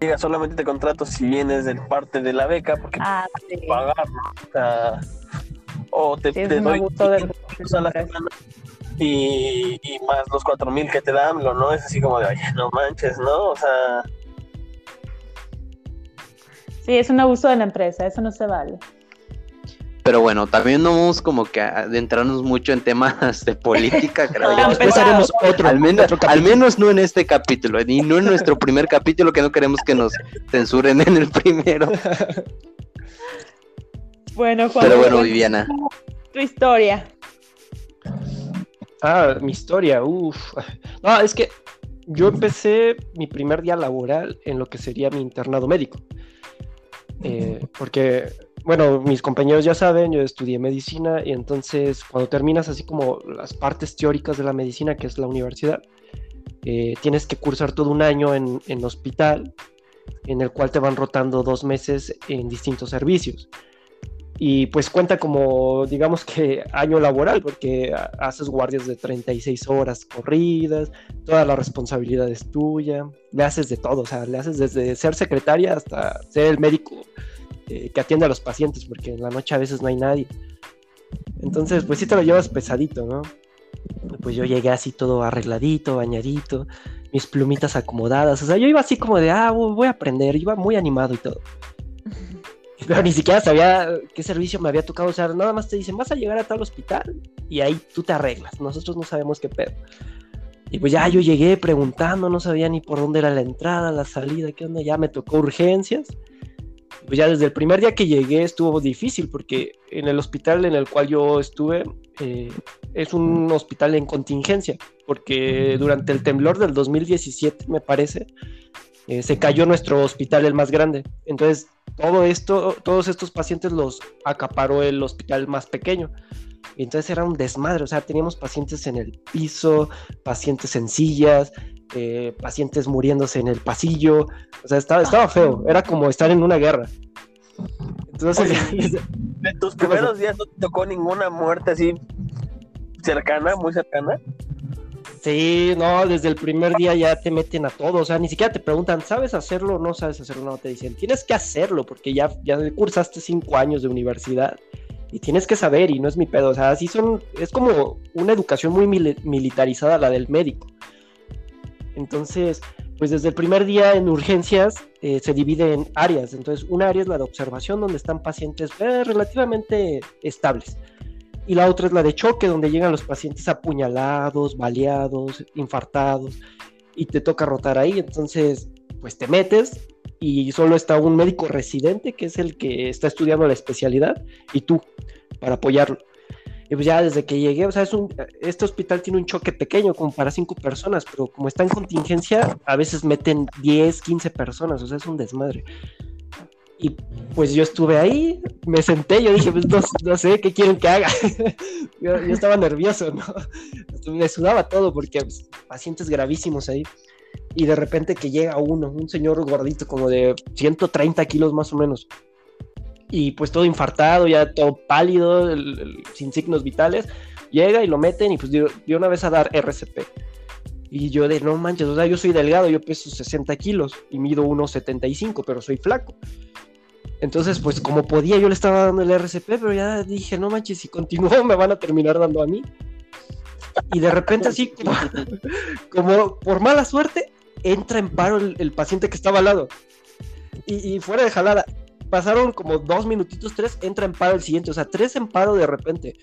diga solamente te contrato si vienes de parte de la beca, porque Ah, sí. pagar, ¿no? O sea, o te, Sí, doy abuso de 500 a la semana y, y más los cuatro mil que te dan, AMLO, ¿no? Es así como de, oye, no manches, ¿no? O sea, Sí, es un abuso de la empresa, eso no se vale. Pero bueno, también no vamos como que a adentrarnos mucho en temas de política, (laughs) creo Ya yo. Después haremos otro, Al menos, otro al capítulo. menos no en este capítulo, y no en nuestro primer capítulo, que no queremos que nos censuren en el primero. (laughs) Bueno, Juan, Pero bueno, Viviana, tu historia. Ah, mi historia, uff. No, es que yo empecé mi primer día laboral en lo que sería mi internado médico. Eh, porque, bueno, mis compañeros ya saben, yo estudié medicina y entonces cuando terminas así como las partes teóricas de la medicina, que es la universidad, eh, tienes que cursar todo un año en, en hospital, en el cual te van rotando dos meses en distintos servicios. Y pues cuenta como, digamos que (laughs) año laboral, porque ha- haces guardias de 36 horas corridas, toda la responsabilidad es tuya, le haces de todo, o sea, le haces desde ser secretaria hasta ser el médico eh, que atiende a los pacientes, porque en la noche a veces no hay nadie. Entonces, pues sí te lo llevas pesadito, ¿no? Pues yo llegué así todo arregladito, bañadito, mis plumitas acomodadas, o sea, yo iba así como de, ah, voy a aprender, iba muy animado y todo. (laughs) pero ni siquiera sabía qué servicio me había tocado. O sea, nada más te dicen, vas a llegar a tal hospital y ahí tú te arreglas. Nosotros no sabemos qué pedo. Y pues ya yo llegué preguntando, no sabía ni por dónde era la entrada, la salida, qué onda. Ya me tocó urgencias. Pues ya desde el primer día que llegué estuvo difícil porque en el hospital en el cual yo estuve eh, es un hospital en contingencia. Porque durante el temblor del 2017, me parece, eh, se cayó nuestro hospital, el más grande. Entonces, todo esto, todos estos pacientes los acaparó el hospital más pequeño. Entonces era un desmadre, o sea, teníamos pacientes en el piso, pacientes en sillas, eh, pacientes muriéndose en el pasillo, o sea, estaba, estaba feo, era como estar en una guerra. Entonces, en (laughs) tus primeros días no te tocó ninguna muerte así cercana, muy cercana. Sí, no, desde el primer día ya te meten a todo, o sea, ni siquiera te preguntan, ¿sabes hacerlo o no sabes hacerlo? No, te dicen, tienes que hacerlo porque ya, ya cursaste cinco años de universidad y tienes que saber y no es mi pedo, o sea, así son, es como una educación muy militarizada la del médico. Entonces, pues desde el primer día en urgencias eh, se divide en áreas, entonces una área es la de observación donde están pacientes eh, relativamente estables y la otra es la de choque, donde llegan los pacientes apuñalados, baleados, infartados, y te toca rotar ahí. Entonces, pues te metes y solo está un médico residente, que es el que está estudiando la especialidad, y tú, para apoyarlo. Y pues ya desde que llegué, o sea, es un, este hospital tiene un choque pequeño, como para cinco personas, pero como está en contingencia, a veces meten 10, 15 personas, o sea, es un desmadre. Y pues yo estuve ahí, me senté, yo dije, pues no, sé qué quieren que haga. (laughs) yo, estaba nervioso, ¿no? (laughs) Me sudaba todo porque pues, pacientes gravísimos ahí. Y de repente que llega uno, un señor gordito como de 130 kilos más o menos. Y pues todo infartado, ya todo pálido, sin signos vitales. Llega y lo meten y pues dio, dio una vez a dar RCP. Y yo de, no manches, o sea, yo soy delgado, yo peso 60 kilos y mido 1,75, pero soy flaco. Entonces, pues como podía, yo le estaba dando el RCP, pero ya dije, no manches, si continúo (laughs) me van a terminar dando a mí. Y de repente así, (laughs) como, por mala suerte, entra en paro el, paciente que estaba al lado. Y, fuera de jalada, pasaron como dos minutitos, tres, entra en paro el siguiente, o sea, tres en paro de repente.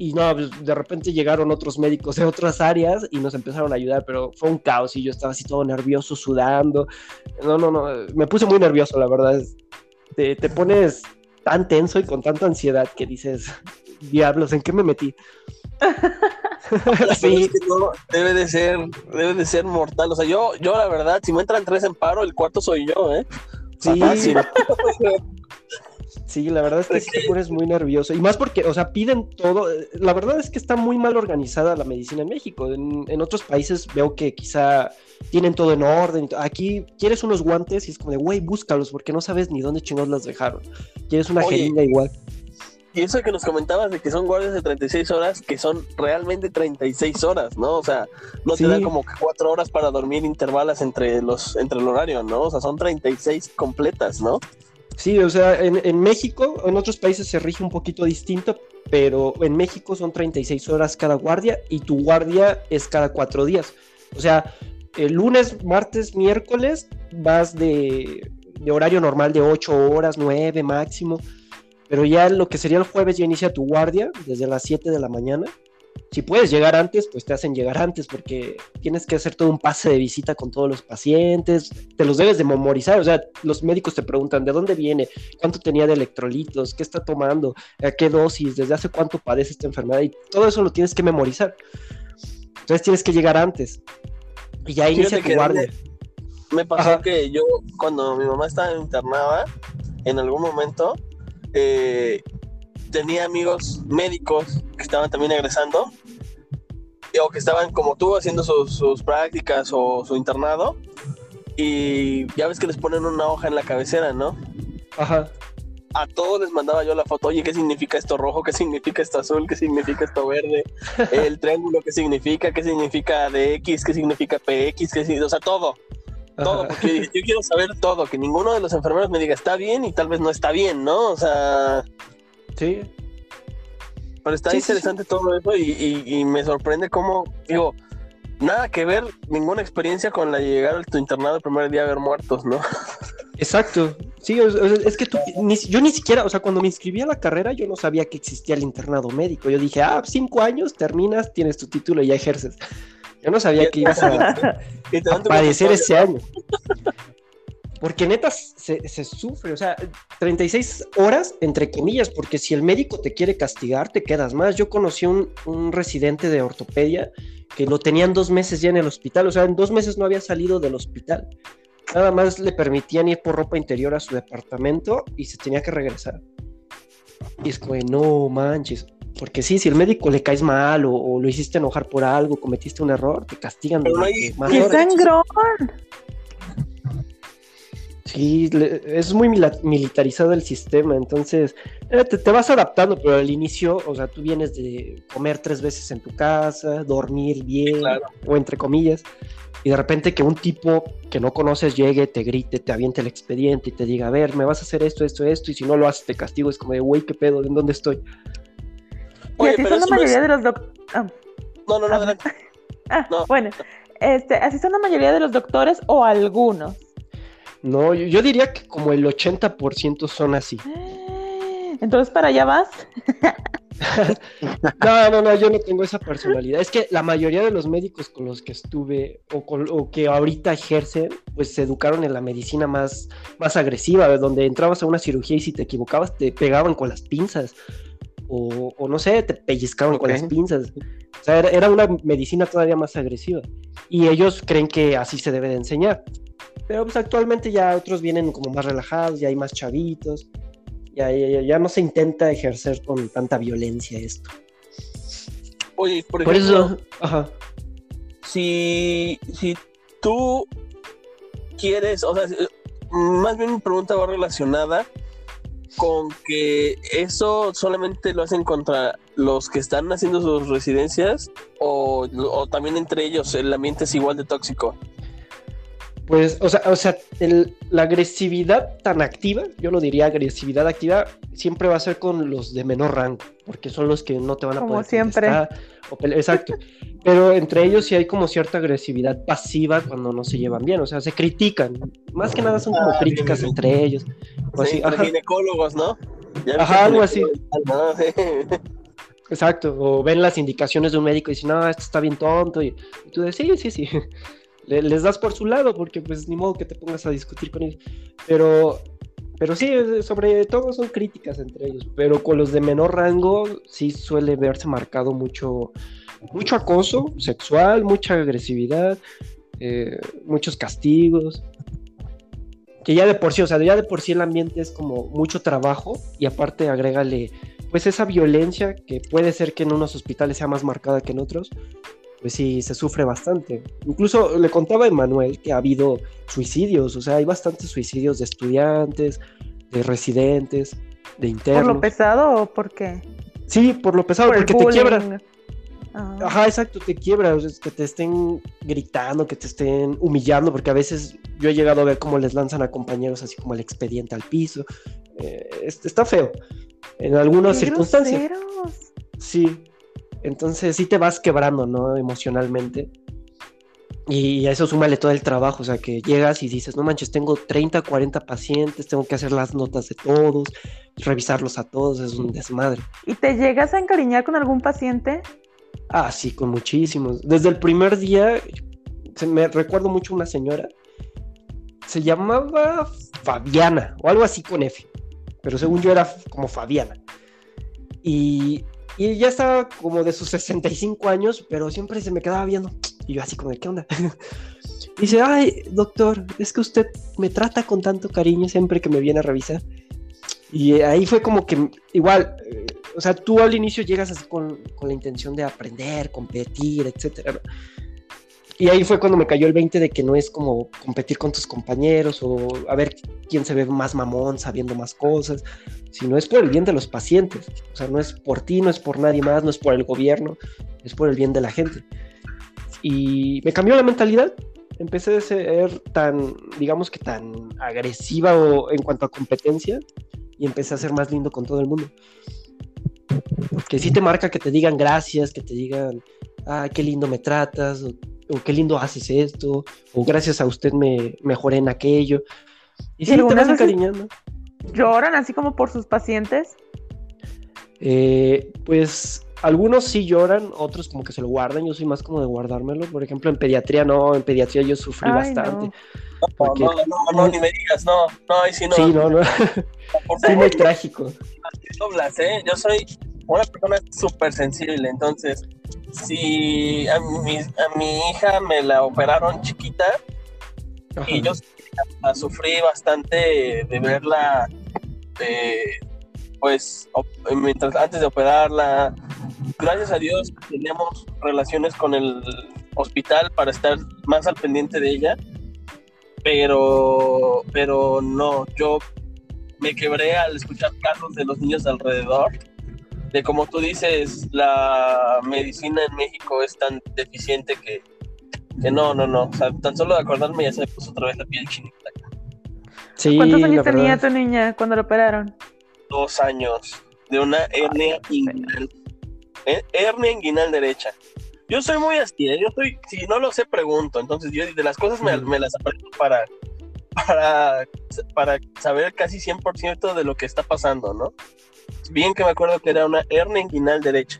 Y no, pues, de repente llegaron otros médicos de otras áreas y nos empezaron a ayudar, pero fue un caos y yo estaba así todo nervioso, sudando. No, no, no, me puse muy nervioso, la verdad te, pones tan tenso y con tanta ansiedad que dices, diablos, ¿en qué me metí? sí. (laughs) debe de ser, debe de ser mortal. O sea, yo, yo la verdad, si me entran tres en paro, el cuarto soy yo, ¿eh? Sí. Sí, la verdad es que sí te pones muy nervioso. Y más porque, o sea, piden todo. La verdad es que está muy mal organizada la medicina en México. En, otros países veo que quizá tienen todo en orden. Aquí quieres unos guantes y es como de, güey, búscalos porque no sabes ni dónde chingados las dejaron. Quieres una jeringa igual. Y eso que nos comentabas de que son guardias de 36 horas, que son realmente 36 horas, ¿no? O sea, no te dan como cuatro horas para dormir intervalas entre los entre el horario, ¿no? O sea, son 36 completas, ¿no? Sí, o sea, en, México, en otros países se rige un poquito distinto, pero en México son 36 horas cada guardia y tu guardia es cada cuatro días. O sea, el lunes, martes, miércoles vas de, de horario normal de 8 horas, 9 máximo, pero ya lo que sería el jueves ya inicia tu guardia desde las 7 de la mañana. Si puedes llegar antes, pues te hacen llegar antes porque tienes que hacer todo un pase de visita con todos los pacientes, te los debes de memorizar, o sea, los médicos te preguntan de dónde viene, cuánto tenía de electrolitos, qué está tomando, a qué dosis, desde hace cuánto padece esta enfermedad y todo eso lo tienes que memorizar. Entonces tienes que llegar antes. Y ya inicia tu guardia. Me, pasó que yo cuando mi mamá estaba internada, en algún momento, eh, tenía amigos médicos que estaban también egresando o que estaban como tú haciendo sus, prácticas o su internado y ya ves que les ponen una hoja en la cabecera, ¿no? Ajá. A todos les mandaba yo la foto, oye, ¿qué significa esto rojo? ¿Qué significa esto azul? ¿Qué significa esto verde? (laughs) El triángulo, ¿qué significa? ¿Qué significa DX? ¿Qué significa PX? ¿Qué significa? O sea, todo. Todo, porque yo quiero saber todo, que ninguno de los enfermeros me diga está bien y tal vez no está bien, ¿no? O sea, Sí. Pero está interesante todo eso y, me sorprende cómo, digo, nada que ver, ninguna experiencia con la de tu internado el primer día a ver muertos, ¿no? (laughs) Exacto. Sí, o- es que tú, ni- yo ni siquiera, o sea, cuando me inscribí a la carrera, yo no sabía que existía el internado médico. Yo dije, ah, cinco años, terminas, tienes tu título y ya ejerces. Yo no sabía que ibas a, (laughs) tu padecer ese año. Porque neta se, se sufre, o sea, 36 horas entre comillas, porque si el médico te quiere castigar, te quedas más. Yo conocí un, un residente de ortopedia que lo tenían dos meses ya en el hospital, o sea, en dos meses no había salido del hospital. Nada más le permitían ir por ropa interior a su departamento y se tenía que regresar. Y es como, de, no manches. Porque sí, si el médico le caes mal o, o lo hiciste enojar por algo, cometiste un error, te castigan Pero hay- más ¡Qué sangrón! Sí, le- es muy mila- militarizado el sistema, entonces eh, te, te vas adaptando, pero al inicio, o sea, tú vienes de comer tres veces en tu casa, dormir bien, Claro. o entre comillas, y de repente que un tipo que no conoces llegue, te grite, te aviente el expediente y te diga, a ver, me vas a hacer esto, esto, esto, y si no lo haces te castigo, es como de, güey, ¿qué pedo? ¿En dónde estoy? Y así pero son la es- mayoría de los doctores. No, no, no, Ah, adelante. (laughs) Ah, No. bueno. Este, así son la mayoría de los doctores o algunos. No, yo, yo diría que como el 80% son así. (gasps) Entonces, ¿para allá vas? (laughs) No, no, no, yo no tengo esa personalidad. Es que la mayoría de los médicos con los que estuve o, con- o que ahorita ejercen, pues se educaron en la medicina más, más agresiva, donde entrabas a una cirugía y si te equivocabas te pegaban con las pinzas. O, o no sé, te pellizcaban con Ok. las pinzas. O sea, era, era una medicina todavía más agresiva. Y ellos creen que así se debe de enseñar. Pero pues actualmente ya otros vienen como más relajados, ya hay más chavitos. Ya, ya, ya- no se intenta ejercer con tanta violencia esto. Oye, por Por ejemplo, eso, ajá. si, si tú quieres, o sea, más bien mi pregunta va relacionada con que eso solamente lo hacen contra los que están haciendo sus residencias o, también entre ellos el ambiente es igual de tóxico. Pues, o sea, o sea el- la agresividad tan activa, yo no diría agresividad activa, siempre va a ser con los de menor rango, porque son los que no te van a Como poder siempre. o Exacto. Pero entre ellos sí hay como cierta agresividad pasiva cuando no se llevan bien, o sea, se critican. Más que nada son como Ah, críticas bien, bien. entre ellos. o Sí, así, entre ajá. ginecólogos, ¿no? Ya Ajá, algo así. ginecólogos, ¿no? Sí. (laughs) Exacto, o ven las indicaciones de un médico y dicen, no, esto está bien tonto, y, y tú dices, sí, sí, sí, Le- les das por su lado, porque pues ni modo que te pongas a discutir con ellos, pero, pero sí, sobre todo son críticas entre ellos, pero con los de menor rango sí suele verse marcado mucho, mucho acoso sexual, mucha agresividad, eh, muchos castigos, que ya de por sí, o sea, ya de por sí el ambiente es como mucho trabajo, y aparte agrégale pues esa violencia que puede ser que en unos hospitales sea más marcada que en otros, pues sí, se sufre bastante. Incluso le contaba a Emanuel que ha habido suicidios, o sea, hay bastantes suicidios de estudiantes, de residentes, de ¿Por internos. lo pesado o por qué? Sí, por lo pesado, Por porque te quiebra. Ah. Ajá, exacto, te quiebra, o sea, que te estén gritando, que te estén humillando, porque a veces yo he llegado a ver cómo les lanzan a compañeros así como el expediente al piso. Eh, es- está feo. En algunas ¡Qué circunstancias. groseros! Sí, entonces sí te vas quebrando, ¿no? Emocionalmente. Y a eso súmale todo el trabajo, o sea, que llegas y dices, no manches, tengo 30, 40 pacientes, tengo que hacer las notas de todos, revisarlos a todos, es un desmadre. ¿Y te llegas a encariñar con algún paciente? Ah, sí, con muchísimos. Desde el primer día, se me recuerdo mucho una señora, se llamaba Fabiana, o algo así con F, pero según yo era como Fabiana. Y, y ya estaba como de sus 65 años, pero siempre se me quedaba viendo. Y yo así como, ¿qué onda? (laughs) Dice, ay, doctor, es que usted me trata con tanto cariño siempre que me viene a revisar. Y ahí fue como que, igual, eh, o sea, tú al inicio llegas así con, con la intención de aprender, competir, etcétera. ¿no? Y ahí fue cuando me cayó el 20 de que no es como competir con tus compañeros o a ver quién se ve más mamón sabiendo más cosas, sino es por el bien de los pacientes. O sea, no es por ti, no es por nadie más, no es por el gobierno, es por el bien de la gente. Y me cambió la mentalidad. Empecé a ser tan, digamos que tan agresiva o en cuanto a competencia y empecé a ser más lindo con todo el mundo. Que sí te marca que te digan gracias, que te digan, ah, qué lindo me tratas, o, o qué lindo haces esto, o gracias a usted me mejoré en aquello. Y sí, te vas encariñando. ¿Lloran así como por sus pacientes? Eh, pues algunos sí lloran, otros como que se lo guardan. Yo soy más como de guardármelo. Por ejemplo, en pediatría no, en pediatría yo sufrí Ay, bastante. no. No, Porque- no, no, no, ni me digas, no, no, ahí sí no. Sí, no, no. Sí, muy trágico. doblas, ¿eh? Yo soy una persona súper sensible, entonces, si a mi, a mi hija me la operaron chiquita Ajá. y yo sufrí bastante de verla, eh, pues, op- mientras, antes de operarla, gracias a Dios teníamos relaciones con el hospital para estar más al pendiente de ella, pero, pero no, yo me quebré al escuchar casos de los niños alrededor, de como tú dices, la medicina en México es tan deficiente que, que no, no, no, o sea, tan solo de acordarme ya se me puso otra vez la piel chinita. Sí, ¿Cuántos años tenía verdad. tu niña cuando la operaron? Dos años de una hernia inguinal, eh, hernia inguinal derecha. Yo soy muy así, ¿eh? yo soy, si no lo sé, pregunto, entonces yo de las cosas me, Mm. me las aprendo para, para, para saber casi 100% de lo que está pasando, ¿no? Bien que me acuerdo que era una hernia inguinal derecha.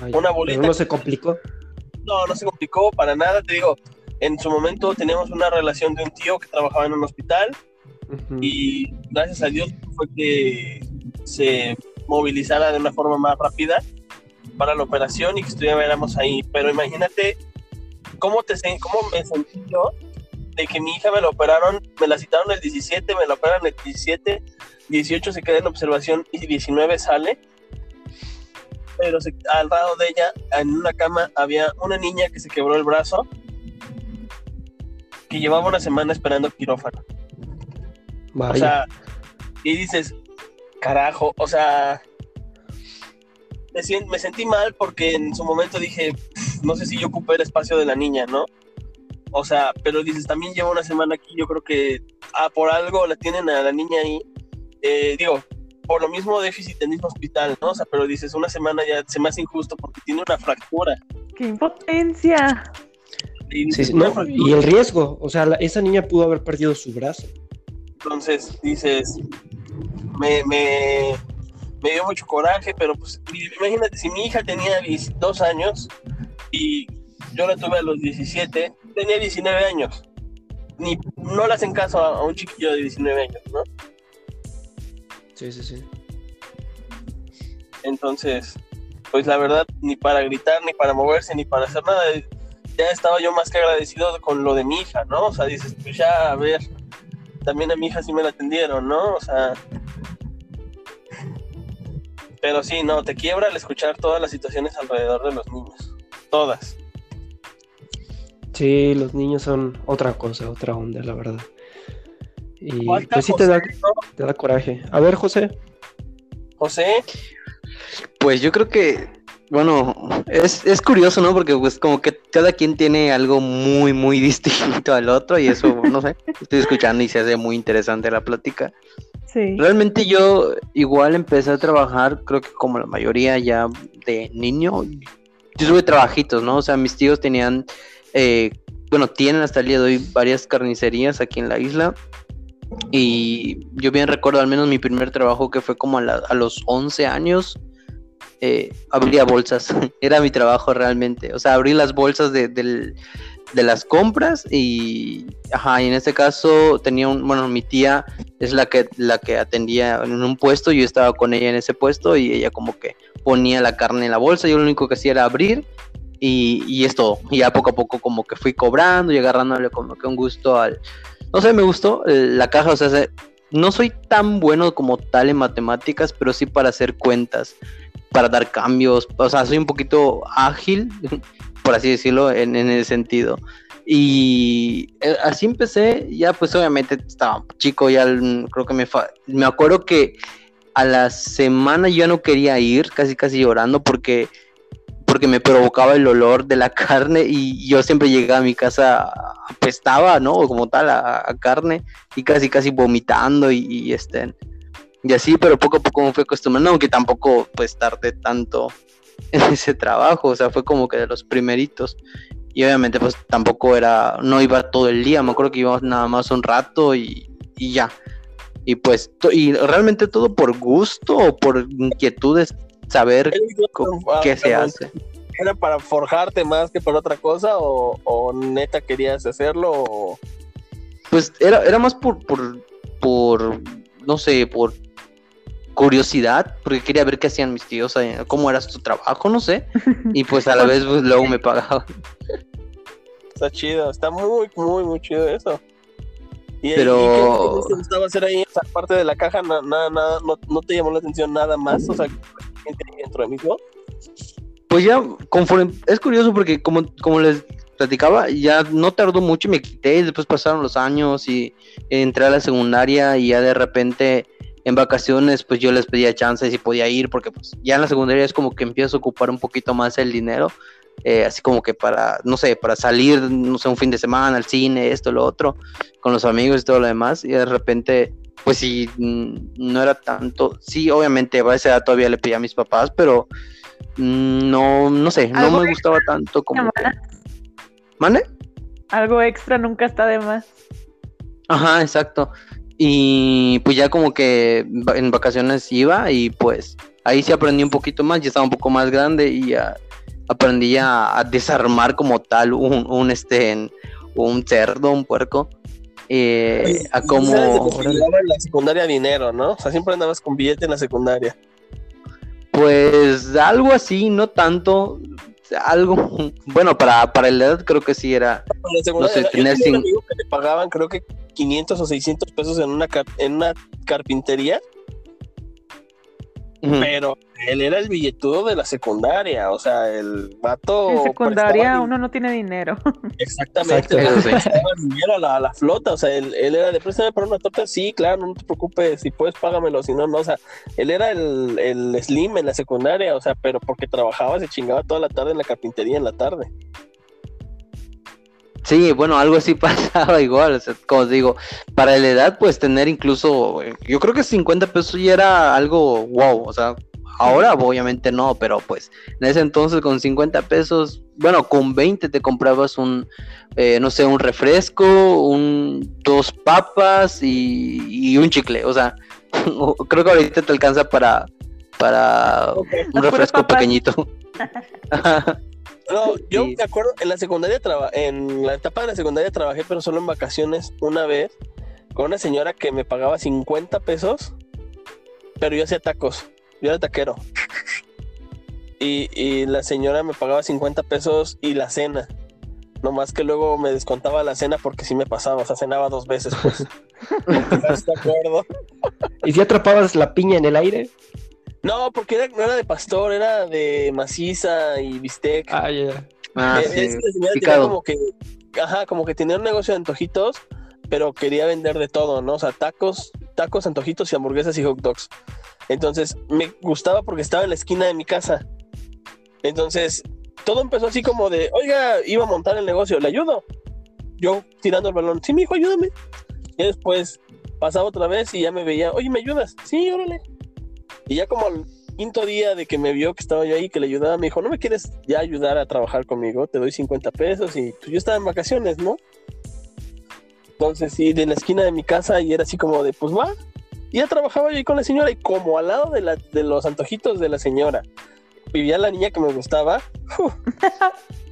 Ay, una bolita. no se complicó. No, no se complicó para nada, te digo, en su momento teníamos una relación de un tío que trabajaba en un hospital Ujú. y gracias a Dios fue que se movilizara de una forma más rápida para la operación y que estuviéramos ahí. Pero imagínate cómo, te, cómo me sentí yo de que mi hija me la operaron, me la citaron el 17, me la operan el 17, 18 se queda en observación y 19 sale. Pero se- al lado de ella, en una cama, había una niña que se quebró el brazo, que llevaba una semana esperando quirófano. Vaya. O sea, y dices, carajo, o sea, me, sentí mal porque en su momento dije, "Pf, no sé si yo ocupé el espacio de la niña, ¿no? O sea, pero dices, también lleva una semana aquí, yo creo que, ah, por algo la tienen a la niña ahí. Eh, digo, por lo mismo déficit en el mismo hospital, ¿no? O sea, pero dices, una semana ya se me hace injusto porque tiene una fractura. ¡Qué impotencia! Y Sí, dices, sí, "Una no, fractura". y el riesgo, o sea, la- esa niña pudo haber perdido su brazo. Entonces dices, me, me, me dio mucho coraje, pero pues i- imagínate, si mi hija tenía 10 dos años y yo la tuve a los 17, tenía 19 años. Ni, no le hacen caso a, a un chiquillo de 19 años, ¿no? Sí, sí, sí. Entonces, pues la verdad, ni para gritar, ni para moverse, ni para hacer nada, ya estaba yo más que agradecido con lo de mi hija, ¿no? O sea, dices, pues ya, a ver, también a mi hija sí me la atendieron, ¿no? O sea... Pero sí, no, te quiebra al escuchar todas las situaciones alrededor de los niños. Todas. Sí, los niños son otra cosa, otra onda, la verdad. Y Falta pues sí te da, te da coraje. A ver, José. José, Pues yo creo que, bueno, es, es curioso, ¿no? Porque pues como que cada quien tiene algo muy, muy (laughs) distinto al otro y eso, no sé, estoy escuchando y se hace muy interesante la plática. Sí. Realmente yo igual empecé a trabajar, creo que como la mayoría ya de niño, yo tuve trabajitos, ¿no? O sea, mis tíos tenían, eh, bueno, tienen hasta el día de hoy varias carnicerías aquí en la isla. Y yo bien recuerdo al menos mi primer trabajo que fue como a, la- a los 11 años, eh, abría bolsas, (laughs) era mi trabajo realmente. O sea, abrí las bolsas de, del- de las compras y, ajá, y en este caso tenía un, bueno, mi tía es la que, la que atendía en un puesto, yo estaba con ella en ese puesto y ella como que ponía la carne en la bolsa, yo lo único que hacía era abrir y, y es todo. Y ya poco a poco como que fui cobrando y agarrándole como que un gusto al... No sé, me gustó eh, la caja, o sea, se- no soy tan bueno como tal en matemáticas, pero sí para hacer cuentas, para dar cambios, o sea, soy un poquito ágil, (laughs) por así decirlo, en, en ese sentido. Y eh, así empecé, ya pues obviamente estaba chico, ya creo que me, fa- me acuerdo que a la semana yo no quería ir, casi casi llorando porque porque me provocaba el olor de la (laughs) carne y yo siempre llegaba a mi casa apestaba, ¿no? Como tal a, a carne y casi casi vomitando y, y, este y así, pero poco a poco me fui acostumbrando, aunque tampoco pues tardé tanto (laughs) en ese trabajo, o sea, fue como que de los primeritos. y obviamente pues tampoco era, no iba todo el día, me acuerdo que íbamos nada más un rato y, y ya. Y pues, y realmente todo por gusto o por inquietud de saber qué se hace. ¿Era para forjarte más que por otra cosa o, o neta querías hacerlo? O... Pues era, era más por, por, por, no sé, por curiosidad, porque quería ver qué hacían mis tíos, eh, cómo era su trabajo, no sé. (laughs) Y pues a la vez pues, luego me pagaban. Está chido, está muy, muy, muy chido eso. ¿Y, Pero- ¿y qué más te gustaba hacer ahí? O sea, aparte de la caja, na- nada, nada, no, no te llamó la atención nada más. O sea, dentro. Pues ya, conforme, es curioso porque como, como les platicaba, ya no tardó mucho y me quité y después pasaron los años y entré a la secundaria y ya de repente en vacaciones pues yo les pedía chance si podía ir porque pues ya en la secundaria es como que empiezo a ocupar un poquito más el dinero, eh, así como que para, no sé, para salir, no sé, un fin de semana al cine, esto, lo otro, con los amigos y todo lo demás y de repente pues sí, mm, no era tanto, sí, obviamente a esa edad todavía le pedía a mis papás, pero mm, no, no sé, no me gustaba tanto como... ¿Mande? Algo extra nunca está de más. Ajá, exacto. Y pues ya como que en vacaciones iba y pues ahí sí aprendí un poquito más, ya estaba un poco más grande y ya aprendí a, a desarmar como tal un, un este un cerdo, un puerco. Eh, a cómo en la secundaria dinero, ¿no? O sea, siempre andabas con billete en la secundaria. pues algo así, no tanto, algo bueno para, para la edad creo que sí era yo tenía un amigo que le pagaban creo que 500 o 600 pesos en una, en una carpintería, pero él era el billetudo de la secundaria, o sea, el vato... En secundaria uno no tiene dinero. (laughs) Exactamente, Exacto. o sea, dinero a la, a la flota, o sea, él, él era de préstame para una torta, sí, claro, no te preocupes, si puedes págamelo, si no, no, o sea, él era el, el slim en la secundaria, o sea, pero porque trabajaba, se chingaba toda la tarde en la carpintería en la tarde. Sí, bueno, algo así (laughs) pasaba igual, o sea, como digo, para la edad, pues tener incluso, yo creo que 50 pesos ya era algo wow, o sea, ahora obviamente no, pero pues en ese entonces con 50 pesos, bueno, con 20 te comprabas un, eh, no sé, un refresco, un, dos papas y, y un chicle, o sea, (laughs) creo que ahorita te alcanza para, para un refresco pequeñito. (laughs) No, yo me acuerdo, en la secundaria, traba- en la etapa de la secundaria trabajé, pero solo en vacaciones, una vez, con una señora que me pagaba 50 pesos, pero yo hacía tacos, yo era taquero. Y, y la señora me pagaba 50 pesos y la cena. Nomás que luego me descontaba la cena porque sí me pasaba, o sea, cenaba dos veces, pues. (laughs) ¿Estás de acuerdo? ¿Y si atrapabas la piña en el aire? No, porque era- no era de pastor, era de maciza y bistec. Ah, ya. Ah, Eh, sí, es que señora tenía como que, ajá, como que tenía un negocio de antojitos, pero quería vender de todo, ¿no? O sea, tacos, tacos, antojitos y hamburguesas y hot dogs. Entonces, me gustaba porque estaba en la esquina de mi casa. Entonces, todo empezó así como de, oiga, iba a montar el negocio, ¿le ayudo? Yo tirando el balón, sí, mi hijo, ayúdame. Y después pasaba otra vez y ya me veía, oye, ¿me ayudas? Sí, órale. Y ya como al quinto día de que me vio que estaba yo ahí, que le ayudaba, me dijo, ¿no me quieres ya ayudar a trabajar conmigo? Te doy 50 pesos y pues, yo estaba en vacaciones, ¿no? Entonces, sí, de la esquina de mi casa y era así como de, pues va. Y ya trabajaba yo ahí con la señora y como al lado de, la, de los antojitos de la señora vivía la niña que me gustaba.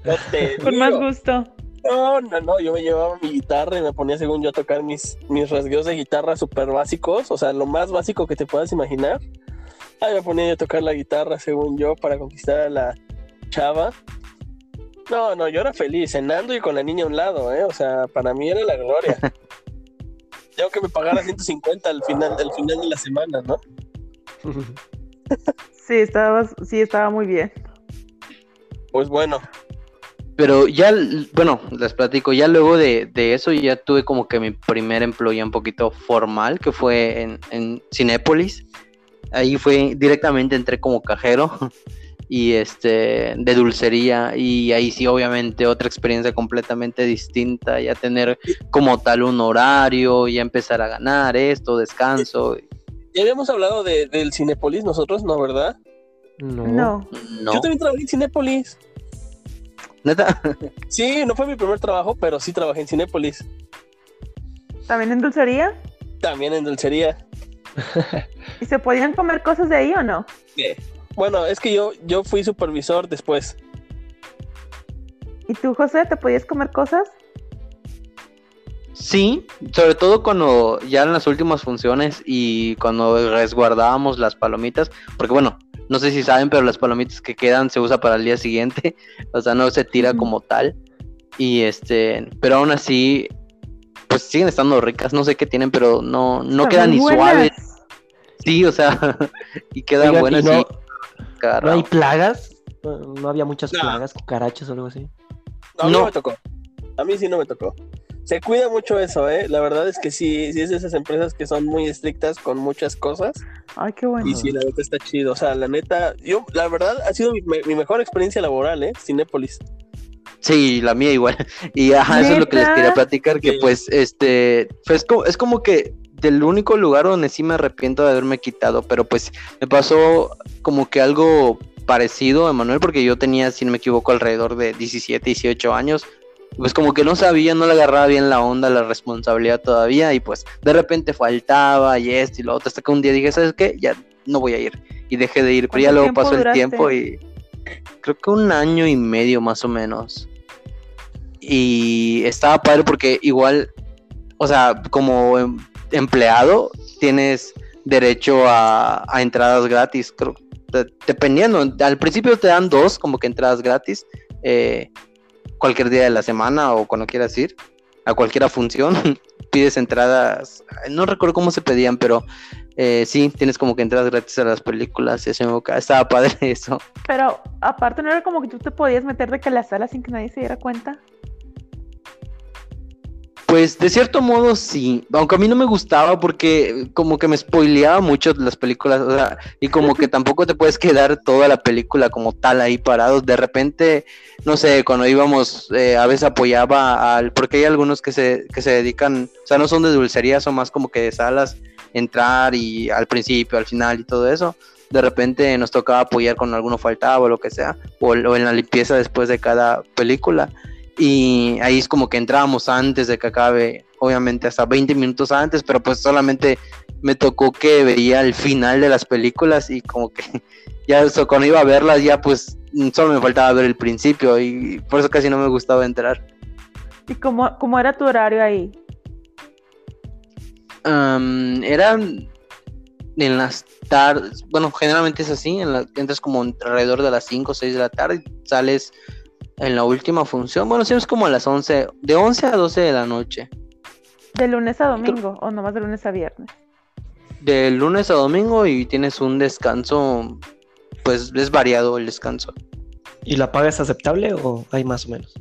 No te (laughs) Con más gusto. No, no, no, yo me llevaba mi guitarra y me ponía según yo a tocar mis, mis rasgueos de guitarra súper básicos, o sea, lo más básico que te puedas imaginar. Ahí me ponía a tocar la guitarra según yo para conquistar a la chava. No, no, yo era feliz, cenando y con la niña a un lado, ¿eh? O sea, para mí era la gloria. (laughs) Yo que me pagara 150 al final, al final de la semana, ¿no? (laughs) Sí, estaba, sí, estaba muy bien. Pues bueno, Pero ya, bueno, les platico, ya luego de, de eso ya tuve como que mi primer empleo ya un poquito formal, que fue en, en Cinépolis. Ahí fue directamente entré como cajero (laughs) y este de dulcería y ahí sí obviamente otra experiencia completamente distinta, ya tener como tal un horario, ya empezar a ganar esto, descanso. ya habíamos hablado de, del Cinepolis nosotros, ¿no, verdad? No. No. No, Yo también trabajé en Cinepolis. ¿Neta? (laughs) Sí, no fue mi primer trabajo, pero sí trabajé en Cinépolis. ¿También en dulcería? También en dulcería. ¿Y se podían comer cosas de ahí o no? Eh, Bueno, es que yo, yo fui supervisor después. ¿Y tú, José, te podías comer cosas? Sí, sobre todo cuando ya en las últimas funciones y cuando resguardábamos las palomitas, porque bueno, no sé si saben, pero las palomitas que quedan se usa para el día siguiente, (laughs) o sea, no se tira como tal. Y este, pero aún así, pues siguen estando ricas, no sé qué tienen, pero no, no Están quedan ni buenas. suaves. Sí, o sea, (laughs) y quedan Oigan, ¿y buenas no, y no hay plagas? ¿No, no había muchas No. plagas, cucarachas o algo así? A mí No. no me tocó. A mí sí no me tocó. Se cuida mucho eso, ¿eh? La verdad es que sí, sí es de esas empresas que son muy estrictas con muchas cosas. Ay, qué bueno. Y sí, la neta está chido. O sea, la neta, yo, la verdad, ha sido mi, me- mi mejor experiencia laboral, ¿eh? Cinépolis. Sí, la mía igual. (laughs) Y ajá, eso es lo que les quería platicar, que Sí. pues, este, pues como, es como que del único lugar donde sí me arrepiento de haberme quitado, pero pues me pasó como que algo parecido, Emanuel, porque yo tenía, si no me equivoco, alrededor de 17, 18 años. Pues como que no sabía, no le agarraba bien la onda, la responsabilidad todavía, y pues de repente faltaba y esto y lo otro, hasta que un día dije, ¿sabes qué? Ya no voy a ir. Y dejé de ir, pero ya ¿Cuánto luego pasó el tiempo y creo que un año y medio más o menos. Y estaba padre porque igual, o sea, como em- empleado tienes derecho a, entradas gratis, creo, de- dependiendo. Al principio te dan dos como que entradas gratis, eh, cualquier día de la semana o cuando quieras ir a cualquier función, (laughs) pides entradas, no recuerdo cómo se pedían, pero eh, sí, tienes como que entradas gratis a las películas, y eso estaba padre (laughs) eso. Pero aparte no era como que tú te podías meter de que a la sala sin que nadie se diera cuenta. Pues de cierto modo sí, aunque a mí no me gustaba porque como que me spoileaba mucho las películas, o sea, y como que tampoco te puedes quedar toda la película como tal ahí parado. De repente, no sé, cuando íbamos, eh, a veces apoyaba al, porque hay algunos que se, que se dedican, o sea, no son de dulcería, son más como que de salas, entrar y al principio, al final y todo eso. De repente nos tocaba apoyar cuando alguno faltaba o lo que sea, o, o en la limpieza después de cada película. Y ahí es como que entrábamos antes de que acabe, obviamente hasta 20 minutos antes, pero pues solamente me tocó que veía el final de las películas y como que (laughs) ya eso, cuando iba a verlas ya pues solo me faltaba ver el principio y por eso casi no me gustaba entrar. ¿Y cómo, cómo era tu horario ahí? Am, eran en las tardes, bueno, generalmente es así, en la- entras como alrededor de las 5 o 6 de la tarde y sales en la última función, bueno, siempre es como a las 11, de 11 a 12 de la noche. ¿De lunes a domingo o nomás de lunes a viernes? de lunes a domingo y tienes un descanso, pues es variado el descanso. ¿Y la paga es aceptable o hay más o menos?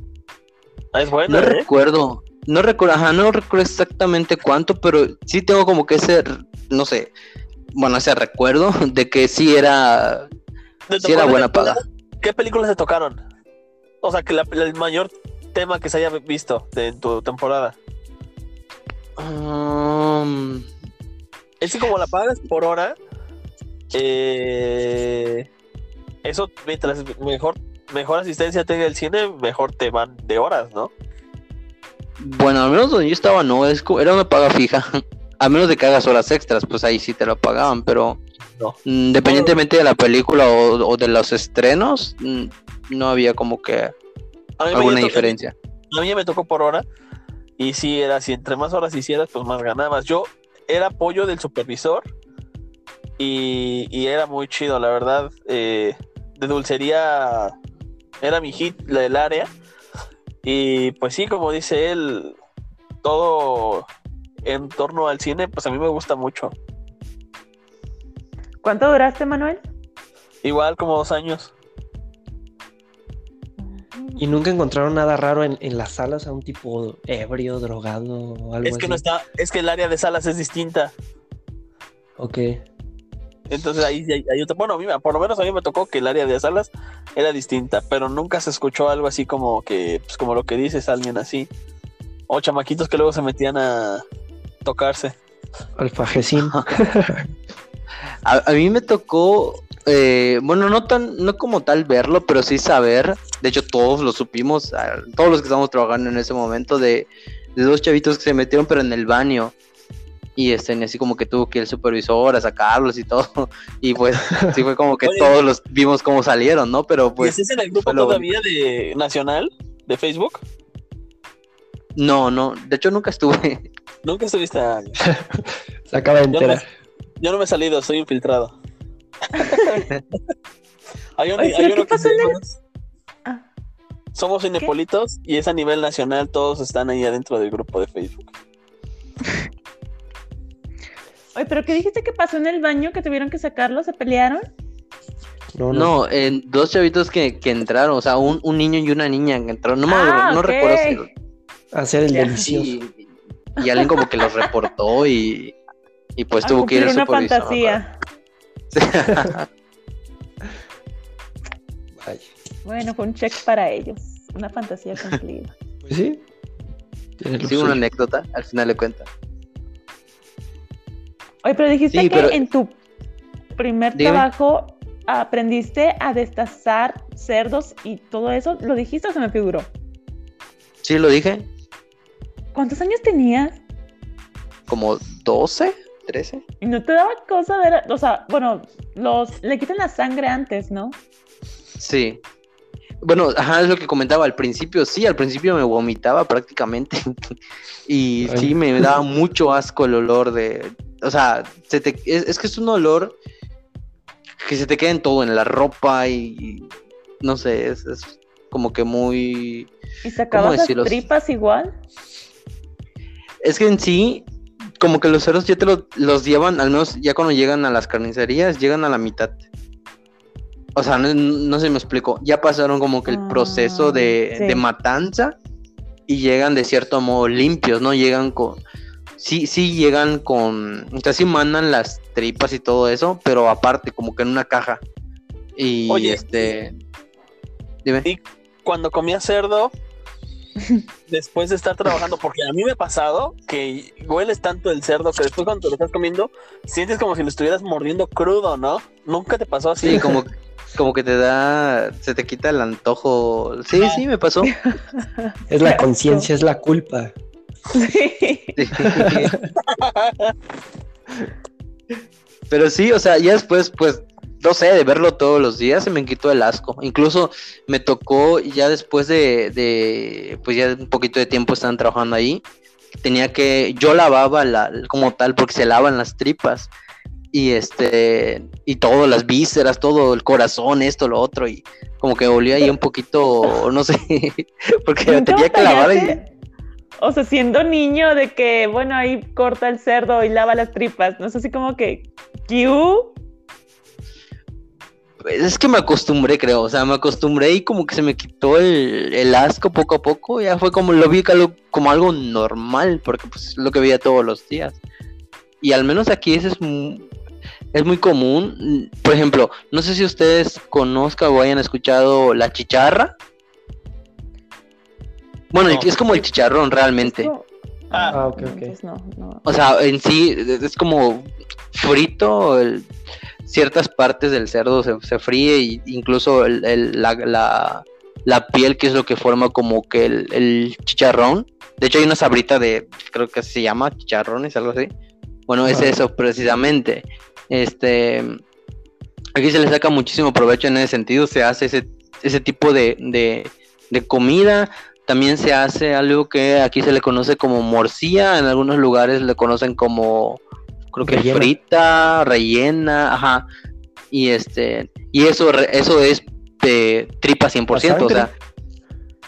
Ah, es bueno, No ¿eh? recuerdo, no recuerdo, ajá, no recuerdo exactamente cuánto, pero sí tengo como que ese, no sé, bueno, ese recuerdo de que sí era, ¿Te sí era buena paga. ¿Qué películas te tocaron? O sea, que la- el mayor tema que se haya visto de en tu temporada. Um, Es que como la pagas por hora, eh, eso mientras mejor, mejor asistencia tenga el cine, mejor te van de horas, ¿no? bueno, al menos donde yo estaba no, es, era una paga fija. (laughs) A menos de que hagas horas extras, pues ahí sí te lo pagaban, pero No. mm, independientemente de la película o, o de los estrenos, mm, no había como que alguna tocó- diferencia. A mí me tocó por hora y sí era así, entre más horas hicieras, pues más ganabas. Yo era apoyo del supervisor y, y era muy chido, la verdad. eh, de dulcería era mi hit la del área y pues sí, como dice él, todo en torno al cine, pues a mí me gusta mucho. ¿Cuánto duraste, Manuel? Igual como dos años. ¿Y nunca encontraron nada raro en, en las salas a un tipo ebrio, drogado o algo Es que así? no está, es que el área de salas es distinta. Ok. Entonces ahí, otra- bueno, a mí, por lo menos a mí me tocó que el área de salas era distinta, pero nunca se escuchó algo así como que, pues como lo que dices, alguien así. O chamaquitos que luego se metían a tocarse. Alfajecín. (laughs) A, a mí me tocó, eh, bueno, no tan, no como tal verlo, pero sí saber de hecho todos lo supimos, todos los que estábamos trabajando en ese momento, de, de dos chavitos que se metieron pero en el baño. Y este, y así como que tuvo que ir el supervisor a sacarlos y todo. (laughs) Y pues sí fue como que Oye. todos los vimos cómo salieron, ¿no? Pero ¿Y pues estás en el grupo todavía de Nacional de Facebook? no, no, de hecho nunca estuve. Nunca estuviste. (laughs) Se acaba de Yo no, enterar. me, yo no me he salido, soy infiltrado. (laughs) hay, un- Oye, hay ¿qué uno que se Somos Cinepolitos y es a nivel nacional, todos están ahí adentro del grupo de Facebook. (laughs) Oye, pero ¿qué dijiste que pasó en el baño? ¿Que tuvieron que sacarlo? ¿Se pelearon? No, no. No, en dos chavitos que, que entraron, o sea, un, un niño y una niña que entraron. No, me, Ah, no ok. recuerdo si. Hacer el Ya. delicioso. Y, y alguien como que los reportó y, y pues A tuvo que ir cumplir una fantasía. (laughs) Vaya. Bueno, fue un check para ellos. Una fantasía (laughs) cumplida. Pues sí. Sí, una anécdota, al final de cuentas. Oye, pero dijiste Sí, que pero- en tu primer Dime. trabajo aprendiste a destazar cerdos y todo eso. ¿Lo dijiste o se me figuró? Sí, lo dije, ¿Cuántos años tenías? como 12, 13. Y no te daba cosa ver, o sea, bueno, los le quitan la sangre antes, ¿no? Sí. Bueno, ajá, es lo que comentaba al principio. Sí, al principio me vomitaba prácticamente. (laughs) y Ay. sí, me daba mucho asco el olor de. O sea, se te- es, es que es un olor que se te queda en todo, en la ropa y. No sé, es, es como que muy. Y sacabas las tripas igual. Es que en sí, como que los cerdos ya te lo- los llevan, al menos ya cuando llegan a las carnicerías, llegan a la mitad. O sea, no, no sé si me explico. Ya pasaron como que el Ah, proceso de, sí. de matanza y llegan de cierto modo limpios, ¿no? Llegan con. Sí, sí llegan con. O sea, sí mandan las tripas y todo eso, pero aparte, como que en una caja. Y Oye, este. Dime. y- Cuando comía cerdo, (laughs) después de estar trabajando, porque a mí me ha pasado que hueles tanto el cerdo que después cuando te lo estás comiendo, sientes como si lo estuvieras mordiendo crudo, ¿no? ¿Nunca te pasó así? Sí, como, (laughs) como que te da. Se te quita el antojo. Sí, sí, me pasó. (laughs) Es la conciencia, es la culpa. Sí. Sí. (laughs) Pero sí, o sea, ya después, pues, no sé, de verlo todos los días se me quitó el asco. Incluso me tocó ya después de, de pues ya un poquito de tiempo estaban trabajando ahí, tenía que, yo lavaba la, como tal, porque se lavan las tripas. Y este, y todo, las vísceras, todo, el corazón, esto, lo otro, y como que olía ahí un poquito, no sé, (laughs) porque ¿Nunca tenía que lavar y? O sea, siendo niño de que, bueno, ahí corta el cerdo y lava las tripas, ¿no es así como que, ¿Q? Pues es que me acostumbré, creo. O sea, me acostumbré y como que se me quitó el, el asco poco a poco. Ya fue como lo vi como algo normal, porque pues es lo que veía todos los días. Y al menos aquí ese es, es muy común. Por ejemplo, no sé si ustedes conozcan o hayan escuchado la chicharra. Bueno, No. es como el chicharrón realmente. Como- Ah, Ah, ok, no, ok. entonces no, no. O sea, en sí es como frito, el- ciertas partes del cerdo se, se fríe y incluso el- el- la, la- la piel que es lo que forma como que el, el chicharrón. De hecho hay una sabrita de, creo que se llama chicharrones, algo así. Bueno, es eso precisamente. Este, aquí se le saca muchísimo provecho en ese sentido, se hace ese, ese tipo de, de, de comida. También se hace algo que aquí se le conoce como morcilla, en algunos lugares le conocen como creo que Rellena. frita, rellena, ajá. Y este, y eso eso es de tripa 100%, o sea,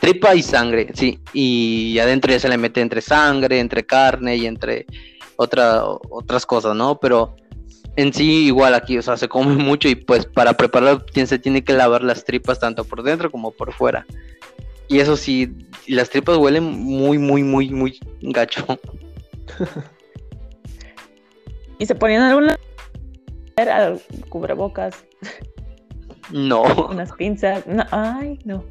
tripa y sangre, sí. Y adentro ya se le mete entre sangre, entre carne y entre otra, otras cosas, ¿no? Pero en sí igual aquí, o sea, se come (laughs) mucho y pues para prepararlo se tiene que lavar las tripas tanto por dentro como por fuera. Y eso sí, las tripas huelen muy, muy, muy, muy gacho. (laughs) Y se ponían algún al cubrebocas, No. (laughs) unas pinzas. No, ay, no.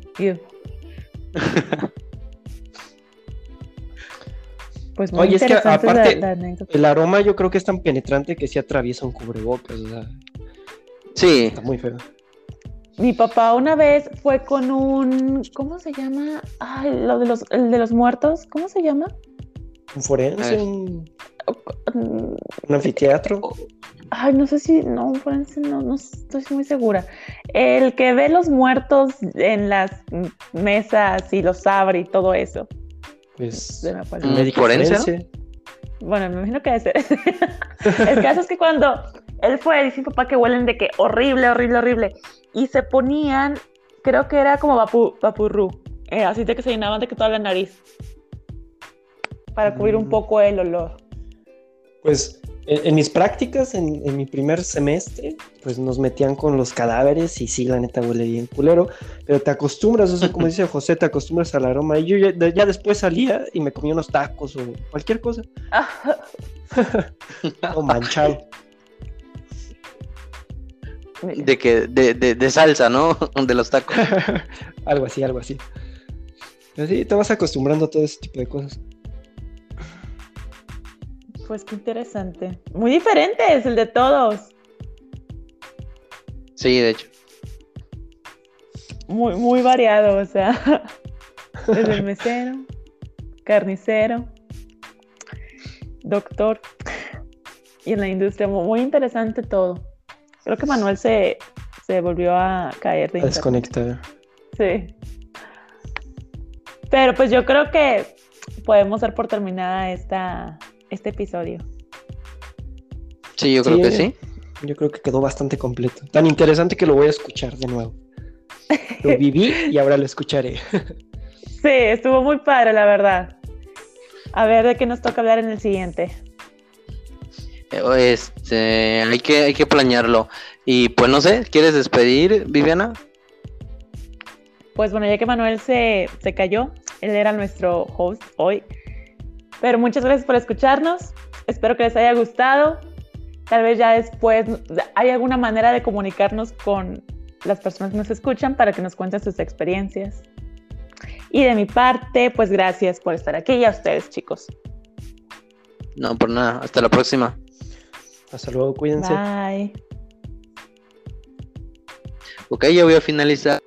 Pues muy Oye, es que interesante la- aparte- la anécdota. El aroma yo creo que es tan penetrante que sí atraviesa un cubrebocas. O sea, Sí, está muy feo. Mi papá una vez fue con un, ¿cómo se llama? Ay, lo de los, el de los muertos, ¿cómo se llama? Un forense, un, un anfiteatro. Ay, no sé si, no, forense, no, no estoy muy segura. El que ve los muertos en las mesas y los abre y todo eso. Pues Mm, nombre. médico forense, ¿no? Bueno, me imagino que debe ser. (laughs) el caso es que cuando él fue, dice mi papá que huelen de que horrible, horrible, horrible. Y se ponían, creo que era como vapu, vapurru, eh, así de que se llenaban de que toda la nariz. Para cubrir un Mm. poco el olor. Pues en, en mis prácticas, en, en mi primer semestre, pues nos metían con los cadáveres y sí, la neta huele bien culero, pero te acostumbras, eso como dice José, te acostumbras al aroma. Y yo ya, de- ya después salía y me comía unos tacos o cualquier cosa, (laughs) o manchado. De que, de, de, de salsa, ¿no? (laughs) De los tacos. (laughs) algo así, algo así. Pero sí, te vas acostumbrando a todo ese tipo de cosas. Pues qué interesante. Muy diferente es el de todos. Sí, de hecho. Muy, muy variado, o sea. (laughs) Desde el mesero, carnicero, doctor. Y en la industria, mu- muy interesante todo. Creo que Manuel se, se volvió a caer de desconectar. Sí. Pero pues yo creo que podemos dar por terminada esta, este episodio. Sí, yo creo Sí. que sí. Yo creo que quedó bastante completo. Tan interesante que lo voy a escuchar de nuevo. Lo (laughs) viví y ahora lo escucharé. Sí, estuvo muy padre, la verdad. A ver de qué nos toca hablar en el siguiente. Este, hay que, hay que planearlo. Y pues no sé, ¿quieres despedir, Viviana? Pues bueno, ya que Manuel se, se cayó, él era nuestro host hoy. Pero muchas gracias por escucharnos. Espero que les haya gustado. Tal vez ya después hay alguna manera de comunicarnos con las personas que nos escuchan para que nos cuenten sus experiencias. Y de mi parte, pues gracias por estar aquí y a ustedes, chicos. No, por nada. Hasta la próxima. Hasta luego, cuídense. Bye. Ok, ya voy a finalizar